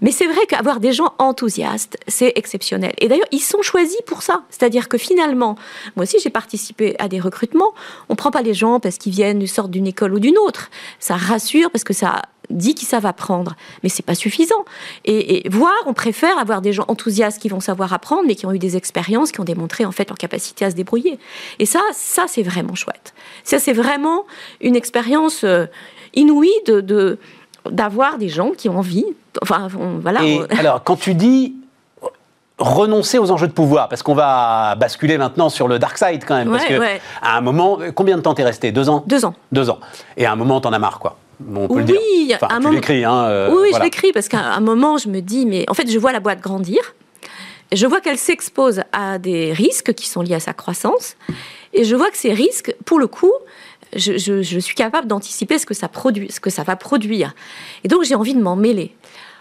Mais c'est vrai qu'avoir des gens enthousiastes, c'est exceptionnel. Et d'ailleurs, ils sont choisis pour ça. C'est-à-dire que finalement, moi aussi, j'ai participé à des recrutements. On ne prend pas les gens parce qu'ils viennent, sortent d'une école ou d'une autre. Ça rassure parce que ça dit qu'ils savent apprendre, mais c'est pas suffisant. Et, et voir, on préfère avoir des gens enthousiastes qui vont savoir apprendre, mais qui ont eu des expériences, qui ont démontré en fait leur capacité à se débrouiller. Et ça, ça c'est vraiment chouette. Ça, c'est vraiment une expérience euh, inouïe de d'avoir des gens qui ont envie. Enfin, voilà. Et alors, quand tu dis renoncer aux enjeux de pouvoir Parce qu'on va basculer maintenant sur le dark side quand même. parce que à un moment, combien de temps t'es resté? Deux ans? Deux ans. Deux ans. Et à un moment, t'en as marre, quoi on peut oui, le dire. Enfin, tu l'écris, hein, euh, oui, je l'écris parce qu'à un moment, je me dis, mais en fait, je vois la boîte grandir. Je vois qu'elle s'expose à des risques qui sont liés à sa croissance. Et je vois que ces risques, pour le coup, je, suis capable d'anticiper ce que ça produit, ce que ça va produire. Et donc, j'ai envie de m'en mêler.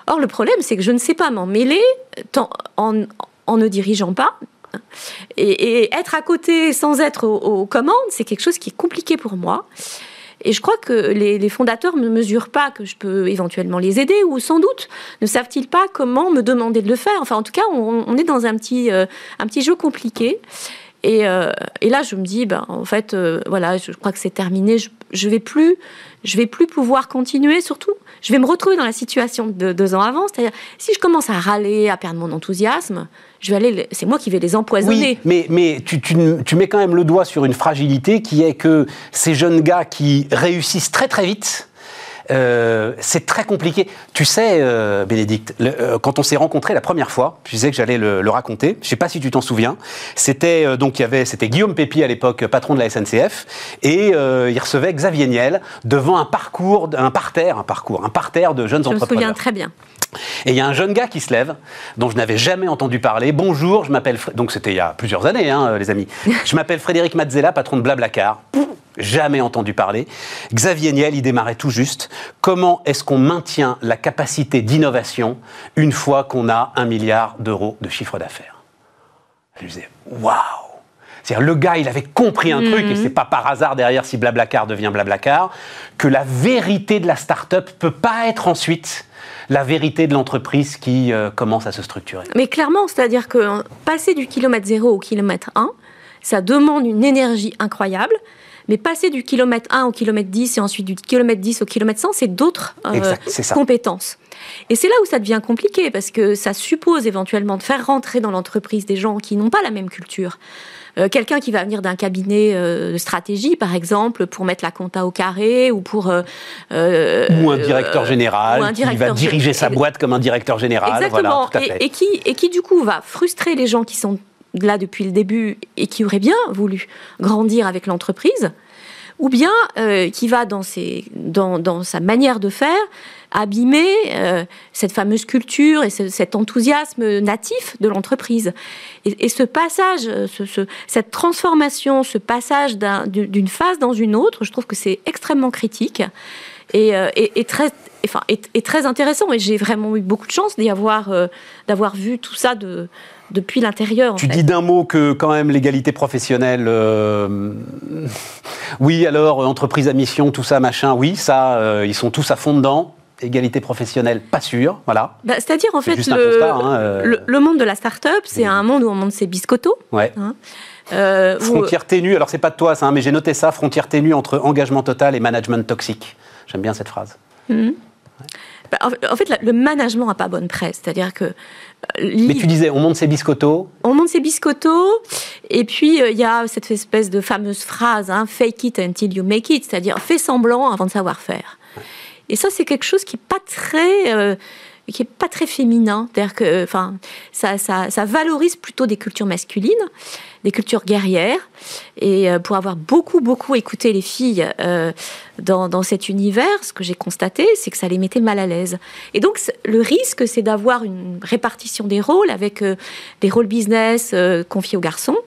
Or, le problème, c'est que je ne sais pas m'en mêler en, ne dirigeant pas. Et, être à côté sans être aux commandes, c'est quelque chose qui est compliqué pour moi. Et je crois que les, fondateurs ne mesurent pas que je peux éventuellement les aider, ou sans doute ne savent-ils pas comment me demander de le faire. Enfin, en tout cas, on, est dans un petit, euh, un petit jeu compliqué. Et, euh, et, là, je me dis, ben, en fait, euh, voilà, je crois que c'est terminé. Je vais plus, je vais plus pouvoir continuer. Surtout, je vais me retrouver dans la situation de deux ans avant. C'est-à-dire, si je commence à râler, à perdre mon enthousiasme, je vais aller, c'est moi qui vais les empoisonner. Mais, mais tu, tu, tu, mets quand même le doigt sur une fragilité qui est que ces jeunes gars qui réussissent très très vite, euh, c'est très compliqué. Tu sais, euh, Bénédicte, euh, quand on s'est rencontrés la première fois, je disais que j'allais le, raconter. Je ne sais pas si tu t'en souviens. C'était donc il y avait, c'était Guillaume Pépi à l'époque, patron de la SNCF, et il recevait Xavier Niel devant un parcours, un parterre, un parcours, un parterre de jeunes entrepreneurs. Je me souviens très bien. Et il y a un jeune gars qui se lève, dont je n'avais jamais entendu parler. Bonjour, je m'appelle. Donc c'était il y a plusieurs années, hein, les amis. (laughs) Je m'appelle Frédéric Mazzella, patron de Blablacar. Jamais entendu parler. Xavier Niel, il démarrait tout juste. Comment est-ce qu'on maintient la capacité d'innovation une fois qu'on a un milliard d'euros de chiffre d'affaires? Je lui disais, waouh c'est-à-dire le gars, il avait compris un truc, et mhm. c'est pas par hasard derrière si Blablacar devient Blablacar, que la vérité de la start-up peut pas être ensuite la vérité de l'entreprise qui euh, commence à se structurer. Mais clairement, c'est-à-dire que passer du kilomètre 0 au kilomètre 1, ça demande une énergie incroyable. Mais passer du kilomètre 1 au kilomètre 10 et ensuite du kilomètre 10 au kilomètre 100, c'est d'autres euh, compétences. Et c'est là où ça devient compliqué parce que ça suppose éventuellement de faire rentrer dans l'entreprise des gens qui n'ont pas la même culture. Euh, quelqu'un qui va venir d'un cabinet euh, de stratégie, par exemple, pour mettre la compta au carré ou pour... Euh, ou un directeur général qui va diriger sa boîte comme un directeur général. Exactement. Et, qui, et qui, du coup, va frustrer les gens qui sont là depuis le début et qui auraient bien voulu grandir avec l'entreprise, ou bien qui va dans, ses, dans, dans sa manière de faire abîmer euh, cette fameuse culture et cet enthousiasme natif de l'entreprise. Et, ce passage, euh, cette transformation, ce passage d'une phase dans une autre, je trouve que c'est extrêmement critique et, euh, très, enfin, très intéressant. Et j'ai vraiment eu beaucoup de chance d'y avoir, d'avoir vu tout ça de, depuis l'intérieur. Tu dis d'un mot que quand même l'égalité professionnelle, oui alors entreprise à mission, tout ça machin, oui ça, ils sont tous à fond dedans égalité professionnelle, pas sûr, voilà. Bah, c'est-à-dire, en fait, hein, euh. le, monde de la start-up, c'est un monde où on monte ses biscottos. Ouais. Hein. Euh, frontière ténue, alors c'est pas de toi ça, hein, mais j'ai noté ça, frontière ténue entre engagement total et management toxique. J'aime bien cette phrase. Bah, en fait, le management n'a pas bonne presse, c'est-à-dire que... Euh, mais tu disais, on monte ses biscottos. On monte ses biscottos, et puis il y a cette espèce de fameuse phrase, fake it until you make it, c'est-à-dire fais semblant avant de savoir faire. Et ça, c'est quelque chose qui n'est pas très euh, qui est pas très féminin, c'est-à-dire que, enfin, ça, ça, valorise plutôt des cultures masculines, des cultures guerrières, et euh, pour avoir beaucoup, beaucoup écouté les filles euh, dans, dans, cet univers, ce que j'ai constaté, c'est que ça les mettait mal à l'aise. Et donc, le risque, c'est d'avoir une répartition des rôles avec des rôles business confiés aux garçons,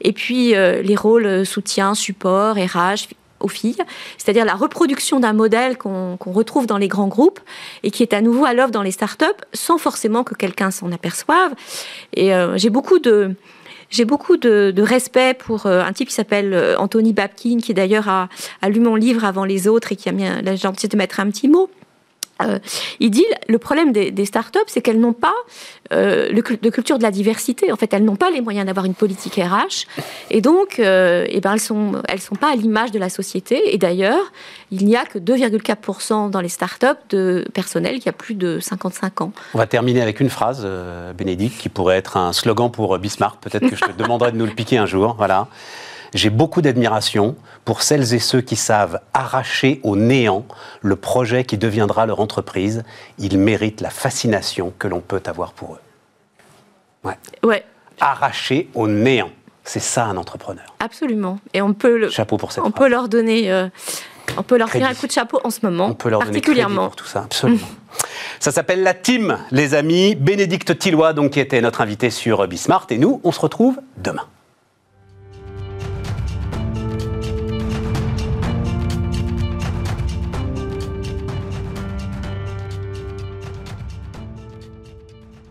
et puis les rôles soutien, support, RH, aux filles, c'est-à-dire la reproduction d'un modèle qu'on retrouve dans les grands groupes et qui est à nouveau à l'œuvre dans les startups sans forcément que quelqu'un s'en aperçoive. Et euh, j'ai beaucoup de j'ai beaucoup de, respect pour euh, un type qui s'appelle euh, Anthony Babkin, qui d'ailleurs a, lu mon livre avant les autres et qui a mis la gentillesse de mettre un petit mot. Euh, il dit le problème des, des startups, c'est qu'elles n'ont pas euh, le, de culture de la diversité. En fait, elles n'ont pas les moyens d'avoir une politique RH, et donc, euh, eh ben, elles sont, elles sont pas à l'image de la société. Et d'ailleurs, il n'y a que 2,4% dans les startups de personnel qui a plus de 55 ans. On va terminer avec une phrase, Bénédicte, qui pourrait être un slogan pour Bismarck. Peut-être que je te (laughs) demanderai de nous le piquer un jour. Voilà. J'ai beaucoup d'admiration pour celles et ceux qui savent arracher au néant le projet qui deviendra leur entreprise. Ils méritent la fascination que l'on peut avoir pour eux. Ouais. ouais. Arracher au néant. C'est ça un entrepreneur. Absolument. Et on peut le, chapeau pour cette On peut leur donner, euh, on peut leur un coup de chapeau en ce moment. On peut leur particulièrement. pour tout ça, absolument. (laughs) Ça s'appelle la team, les amis. Bénédicte Tillois, donc qui était notre invité sur Bismart, et nous, on se retrouve demain.